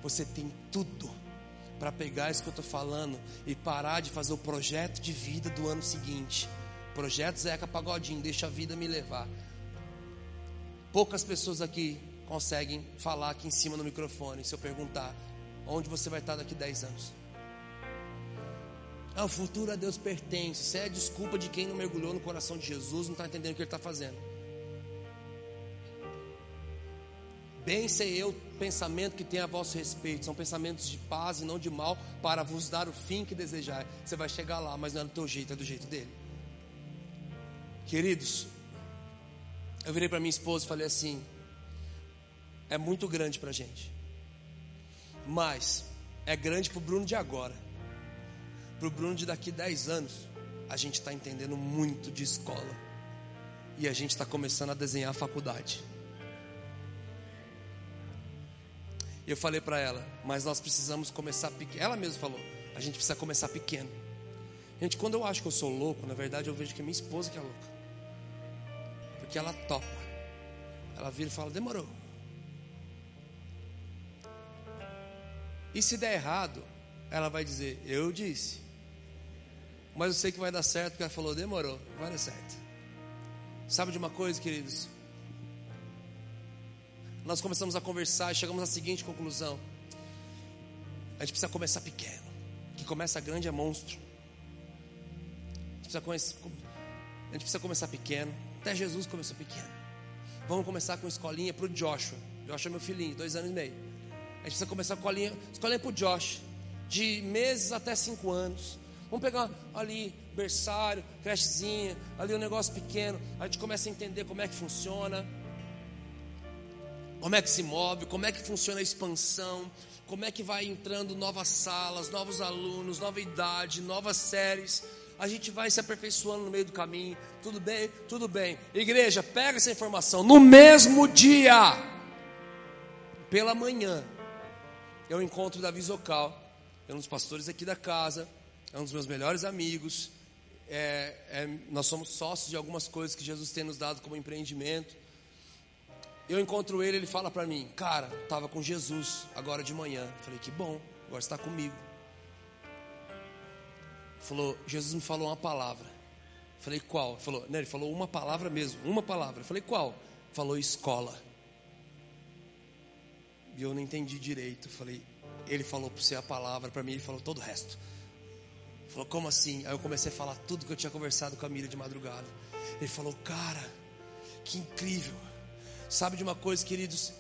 Você tem tudo para pegar isso que eu estou falando e parar de fazer o projeto de vida do ano seguinte. Projeto Zeca Pagodinho, deixa a vida me levar. Poucas pessoas aqui conseguem falar aqui em cima no microfone se eu perguntar onde você vai estar daqui 10 anos. Ah, o futuro a Deus pertence. Isso é a desculpa de quem não mergulhou no coração de Jesus, não está entendendo o que ele está fazendo. Bem sei eu pensamento que tem a vosso respeito, são pensamentos de paz e não de mal, para vos dar o fim que desejar. Você vai chegar lá, mas não é do teu jeito, é do jeito dele. Queridos, eu virei para minha esposa e falei assim: é muito grande para a gente, mas é grande para o Bruno de agora, para o Bruno de daqui 10 anos. A gente está entendendo muito de escola e a gente está começando a desenhar a faculdade. E eu falei para ela, mas nós precisamos começar pequeno. Ela mesma falou, a gente precisa começar pequeno. Gente, quando eu acho que eu sou louco, na verdade eu vejo que é minha esposa que é louca. Porque ela topa. Ela vira e fala, demorou. E se der errado, ela vai dizer, eu disse. Mas eu sei que vai dar certo, porque ela falou, demorou, vai dar certo. Sabe de uma coisa, queridos? nós começamos a conversar e chegamos à seguinte conclusão: a gente precisa começar pequeno. Que começa grande é monstro. A gente precisa, a gente precisa começar pequeno. Até Jesus começou pequeno. Vamos começar com escolinha para o Joshua. Joshua é meu filhinho, dois anos e meio. A gente precisa começar com escolinha, escolinha para o Josh, de meses até cinco anos. Vamos pegar ali, berçário, crechezinha, ali um negócio pequeno. A gente começa a entender como é que funciona como é que se move, como é que funciona a expansão, como é que vai entrando novas salas, novos alunos, nova idade, novas séries. A gente vai se aperfeiçoando no meio do caminho. Tudo bem? Tudo bem. Igreja, pega essa informação. No mesmo dia, pela manhã, eu encontro Davi Zocal, é um dos pastores aqui da casa, é um dos meus melhores amigos. É, é, nós somos sócios de algumas coisas que Jesus tem nos dado como empreendimento. Eu encontro ele, ele fala para mim, cara, estava com Jesus agora de manhã. Eu falei, que bom, agora está comigo. Falou, Jesus me falou uma palavra. Eu falei, qual? Ele falou, né, ele falou uma palavra mesmo, uma palavra. Eu falei, qual? Falou escola. E eu não entendi direito. Falei, ele falou para você a palavra, para mim ele falou todo o resto. Falou, como assim? Aí eu comecei a falar tudo que eu tinha conversado com a Miriam de madrugada. Ele falou, cara, que incrível. Sabe de uma coisa, queridos?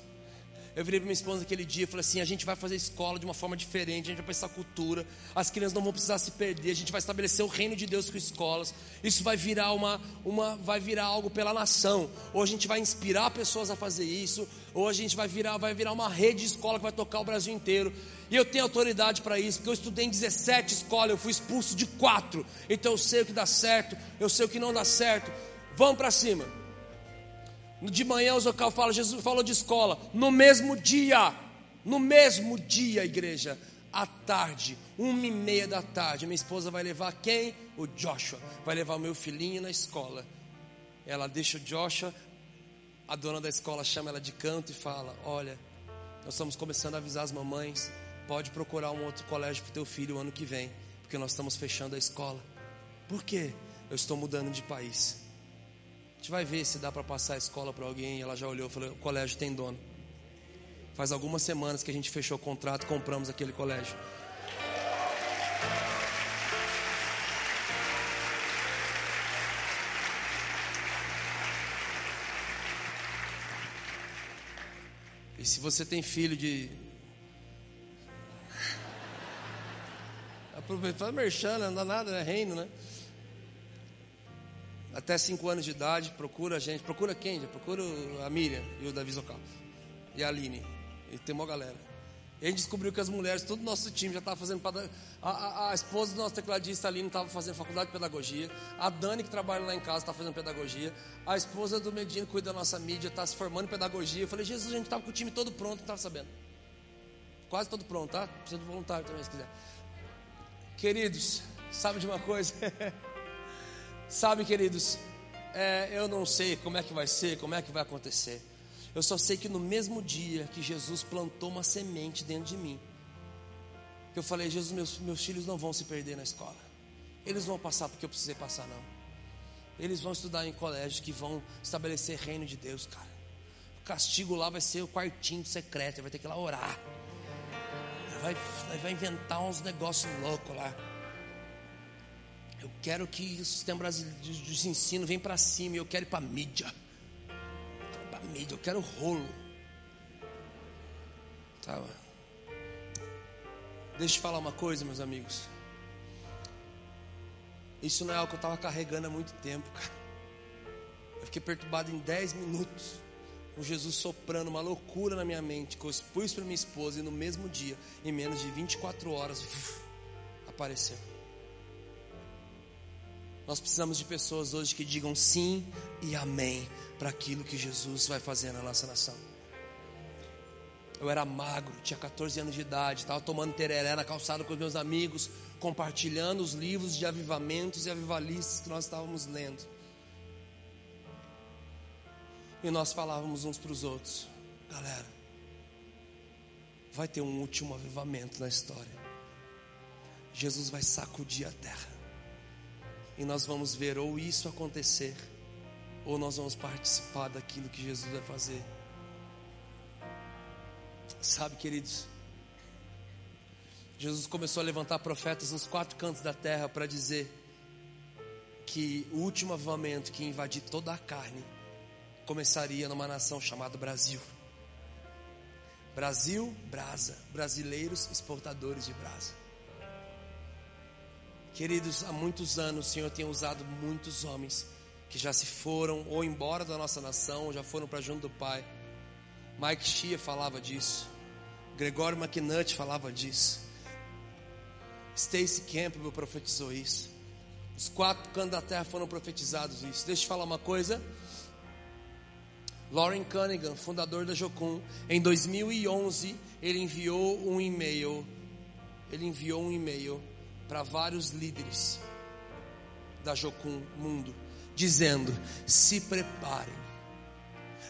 Eu virei para minha esposa naquele dia e falei assim: a gente vai fazer escola de uma forma diferente, a gente vai pensar cultura, as crianças não vão precisar se perder, a gente vai estabelecer o reino de Deus com escolas. Isso vai virar uma, uma vai virar algo pela nação. Ou a gente vai inspirar pessoas a fazer isso, ou a gente vai virar, vai virar uma rede de escola que vai tocar o Brasil inteiro. E eu tenho autoridade para isso, porque eu estudei em 17 escolas, eu fui expulso de quatro. Então eu sei o que dá certo, eu sei o que não dá certo. Vamos para cima. De manhã o Zocal fala, Jesus falou de escola. No mesmo dia, no mesmo dia, igreja, à tarde, uma e meia da tarde, minha esposa vai levar quem? O Joshua. Vai levar o meu filhinho na escola. Ela deixa o Joshua, a dona da escola chama ela de canto e fala: Olha, nós estamos começando a avisar as mamães. Pode procurar um outro colégio para o teu filho o ano que vem, porque nós estamos fechando a escola. Por quê? Eu estou mudando de país gente vai ver se dá para passar a escola para alguém. Ela já olhou falou: o colégio tem dono. Faz algumas semanas que a gente fechou o contrato compramos aquele colégio. E se você tem filho de. Aproveita, faz merchan, não dá nada, é reino, né? Até 5 anos de idade, procura a gente, procura quem? Procura a Miriam e o Davi Zocal. E a Aline. E tem uma galera. E a gente descobriu que as mulheres, todo o nosso time já estava fazendo. A, a, a, esposa do nosso tecladista Aline estava fazendo faculdade de pedagogia. A Dani, que trabalha lá em casa, está fazendo pedagogia. A esposa do Medino, que cuida da nossa mídia, está se formando em pedagogia. Eu falei, Jesus, a gente estava com o time todo pronto, não estava sabendo. Quase todo pronto, tá? Precisa de voluntário também, se quiser. Queridos, sabe de uma coisa? Sabe, queridos, é, eu não sei como é que vai ser, como é que vai acontecer. Eu só sei que no mesmo dia que Jesus plantou uma semente dentro de mim, eu falei, Jesus, meus, meus filhos não vão se perder na escola. Eles vão passar porque eu precisei passar, não. Eles vão estudar em colégios que vão estabelecer reino de Deus, cara. castigo lá vai ser o quartinho secreto, vai ter que ir lá orar. Vai, vai inventar uns negócios loucos lá. Eu quero que o sistema brasileiro de ensino venha para cima. Eu quero ir para mídia. Para mídia. Eu quero rolo. Tá. Deixa eu falar uma coisa, meus amigos. Isso não é algo que eu estava carregando há muito tempo, cara. Eu fiquei perturbado em 10 minutos. Com Jesus soprando uma loucura na minha mente. Que eu expus para minha esposa e no mesmo dia, em menos de 24 horas, apareceu. Nós precisamos de pessoas hoje que digam sim e amém para aquilo que Jesus vai fazer na nossa nação. Eu era magro, tinha 14 anos de idade, estava tomando tereré na calçada com os meus amigos, compartilhando os livros de avivamentos e avivalistas que nós estávamos lendo. E nós falávamos uns para os outros: galera, vai ter um último avivamento na história. Jesus vai sacudir a terra. E nós vamos ver ou isso acontecer, ou nós vamos participar daquilo que Jesus vai fazer. Sabe, queridos, Jesus começou a levantar profetas nos quatro cantos da terra para dizer que o último avivamento que invadir toda a carne começaria numa nação chamada Brasil. Brasil, brasa, brasileiros exportadores de brasa. Queridos, há muitos anos o Senhor tem usado muitos homens que já se foram ou embora da nossa nação, ou já foram para junto do Pai. Mike Shea falava disso. Gregório McNutt falava disso. Stacy Campbell profetizou isso. Os quatro cantos da terra foram profetizados isso. Deixa eu te falar uma coisa. Lauren Cunningham, fundador da Jocum, em 2011, ele enviou um e-mail. Ele enviou um e-mail para vários líderes da Jocum Mundo, dizendo: se preparem,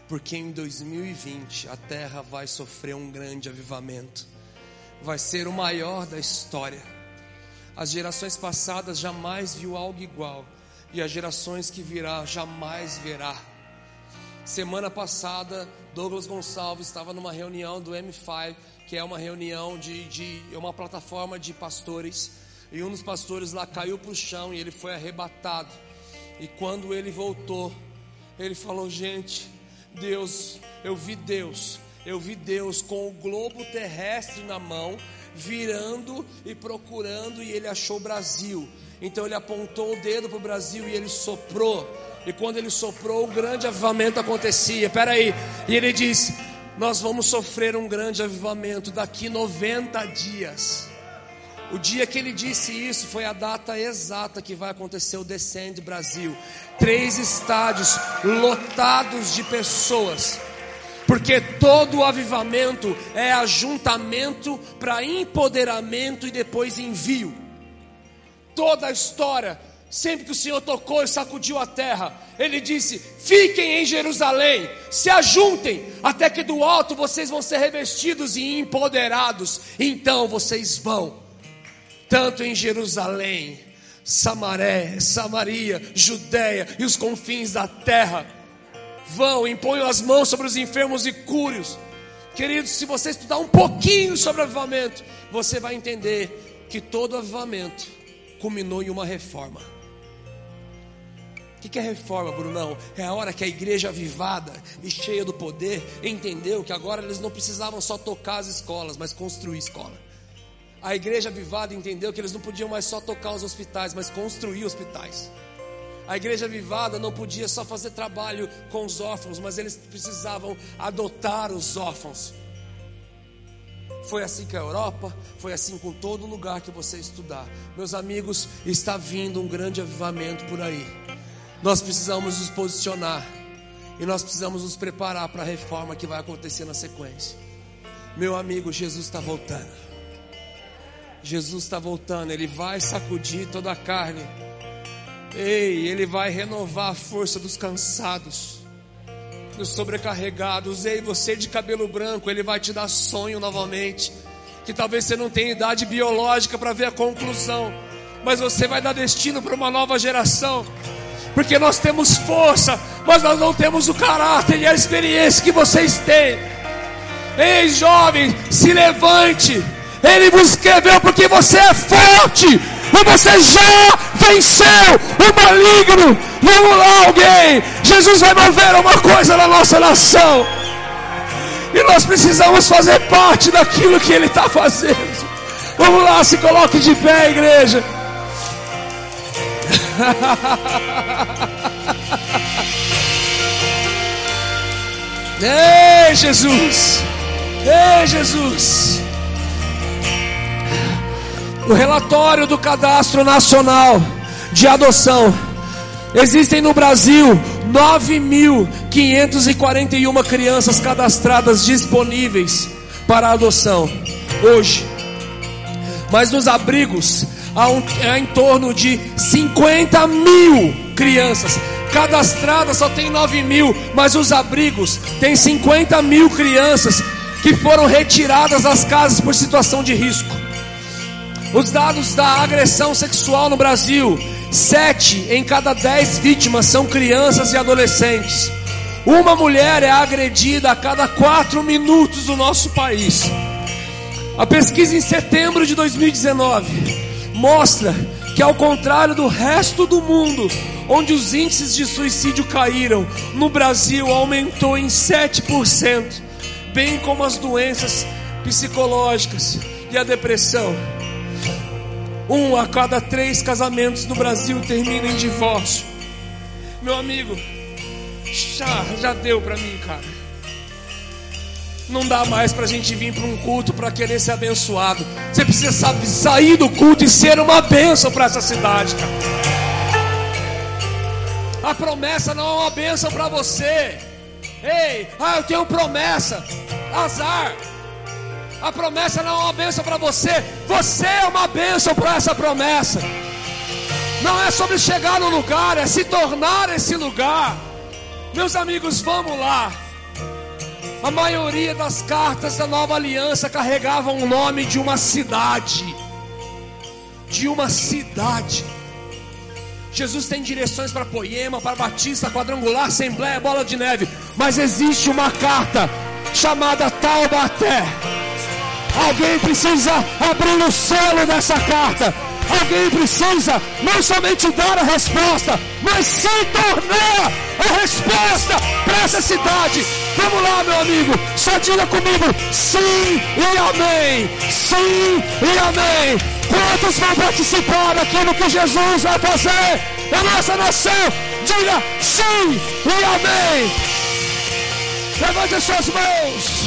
porque em 2020 a terra vai sofrer um grande avivamento, vai ser o maior da história. As gerações passadas jamais viu algo igual, e as gerações que virá jamais verá. Semana passada, Douglas Gonçalves estava numa reunião do M5, que é uma reunião de, de é uma plataforma de pastores e um dos pastores lá caiu para o chão e ele foi arrebatado. E quando ele voltou, ele falou: Gente, Deus, eu vi Deus, eu vi Deus com o globo terrestre na mão, virando e procurando, e ele achou o Brasil. Então ele apontou o dedo para o Brasil e ele soprou. E quando ele soprou, o grande avivamento acontecia. Espera aí. E ele disse: Nós vamos sofrer um grande avivamento daqui 90 dias. O dia que ele disse isso foi a data exata que vai acontecer o Descende Brasil. Três estádios lotados de pessoas. Porque todo o avivamento é ajuntamento para empoderamento e depois envio. Toda a história, sempre que o Senhor tocou e sacudiu a terra, Ele disse: Fiquem em Jerusalém, se ajuntem, até que do alto vocês vão ser revestidos e empoderados. Então vocês vão tanto em Jerusalém, Samaré, Samaria, Judéia e os confins da terra. Vão, imponham as mãos sobre os enfermos e cúrios. Queridos, se você estudar um pouquinho sobre avivamento, você vai entender que todo avivamento culminou em uma reforma. O que é reforma, Brunão? É a hora que a igreja avivada e cheia do poder entendeu que agora eles não precisavam só tocar as escolas, mas construir escola. A igreja avivada entendeu que eles não podiam mais só tocar os hospitais, mas construir hospitais. A igreja avivada não podia só fazer trabalho com os órfãos, mas eles precisavam adotar os órfãos. Foi assim com a Europa, foi assim com todo lugar que você estudar. Meus amigos, está vindo um grande avivamento por aí. Nós precisamos nos posicionar e nós precisamos nos preparar para a reforma que vai acontecer na sequência. Meu amigo, Jesus está voltando. Jesus está voltando, Ele vai sacudir toda a carne. Ei, Ele vai renovar a força dos cansados, dos sobrecarregados. Ei, você de cabelo branco, Ele vai te dar sonho novamente. Que talvez você não tenha idade biológica para ver a conclusão, mas você vai dar destino para uma nova geração porque nós temos força mas nós não temos o caráter e a experiência que vocês têm. Ei, jovem, se levante. Ele vos escreveu porque você é forte e você já venceu o maligno. Vamos lá, alguém. Jesus vai mover uma coisa na nossa nação. E nós precisamos fazer parte daquilo que Ele está fazendo. Vamos lá, se coloque de pé, igreja. Ei, Jesus! Ei, Jesus! O relatório do Cadastro Nacional de Adoção. Existem no Brasil 9.541 crianças cadastradas disponíveis para adoção hoje. Mas nos abrigos há, um, há em torno de 50 mil crianças cadastradas, só tem 9 mil, mas os abrigos tem 50 mil crianças que foram retiradas das casas por situação de risco. Os dados da agressão sexual no Brasil: 7 em cada 10 vítimas são crianças e adolescentes. Uma mulher é agredida a cada 4 minutos do nosso país. A pesquisa em setembro de 2019 mostra que, ao contrário do resto do mundo, onde os índices de suicídio caíram, no Brasil aumentou em 7% bem como as doenças psicológicas e a depressão. Um a cada três casamentos no Brasil termina em divórcio. Meu amigo, já, já deu para mim, cara. Não dá mais para a gente vir para um culto para querer ser abençoado. Você precisa saber, sair do culto e ser uma bênção para essa cidade, cara. A promessa não é uma bênção para você. Ei, ah, eu tenho promessa. Azar. A promessa não é uma bênção para você. Você é uma bênção para essa promessa. Não é sobre chegar no lugar, é se tornar esse lugar. Meus amigos, vamos lá. A maioria das cartas da nova aliança carregavam o nome de uma cidade. De uma cidade. Jesus tem direções para Poema, para Batista, Quadrangular, Assembleia, Bola de Neve. Mas existe uma carta chamada Taubaté. Alguém precisa abrir o selo dessa carta. Alguém precisa não somente dar a resposta, mas se tornar a resposta para essa cidade. Vamos lá, meu amigo, só diga comigo: sim e amém. Sim e amém. Quantos vão participar daquilo que Jesus vai fazer na nossa nação? Diga sim e amém. Levante as suas mãos.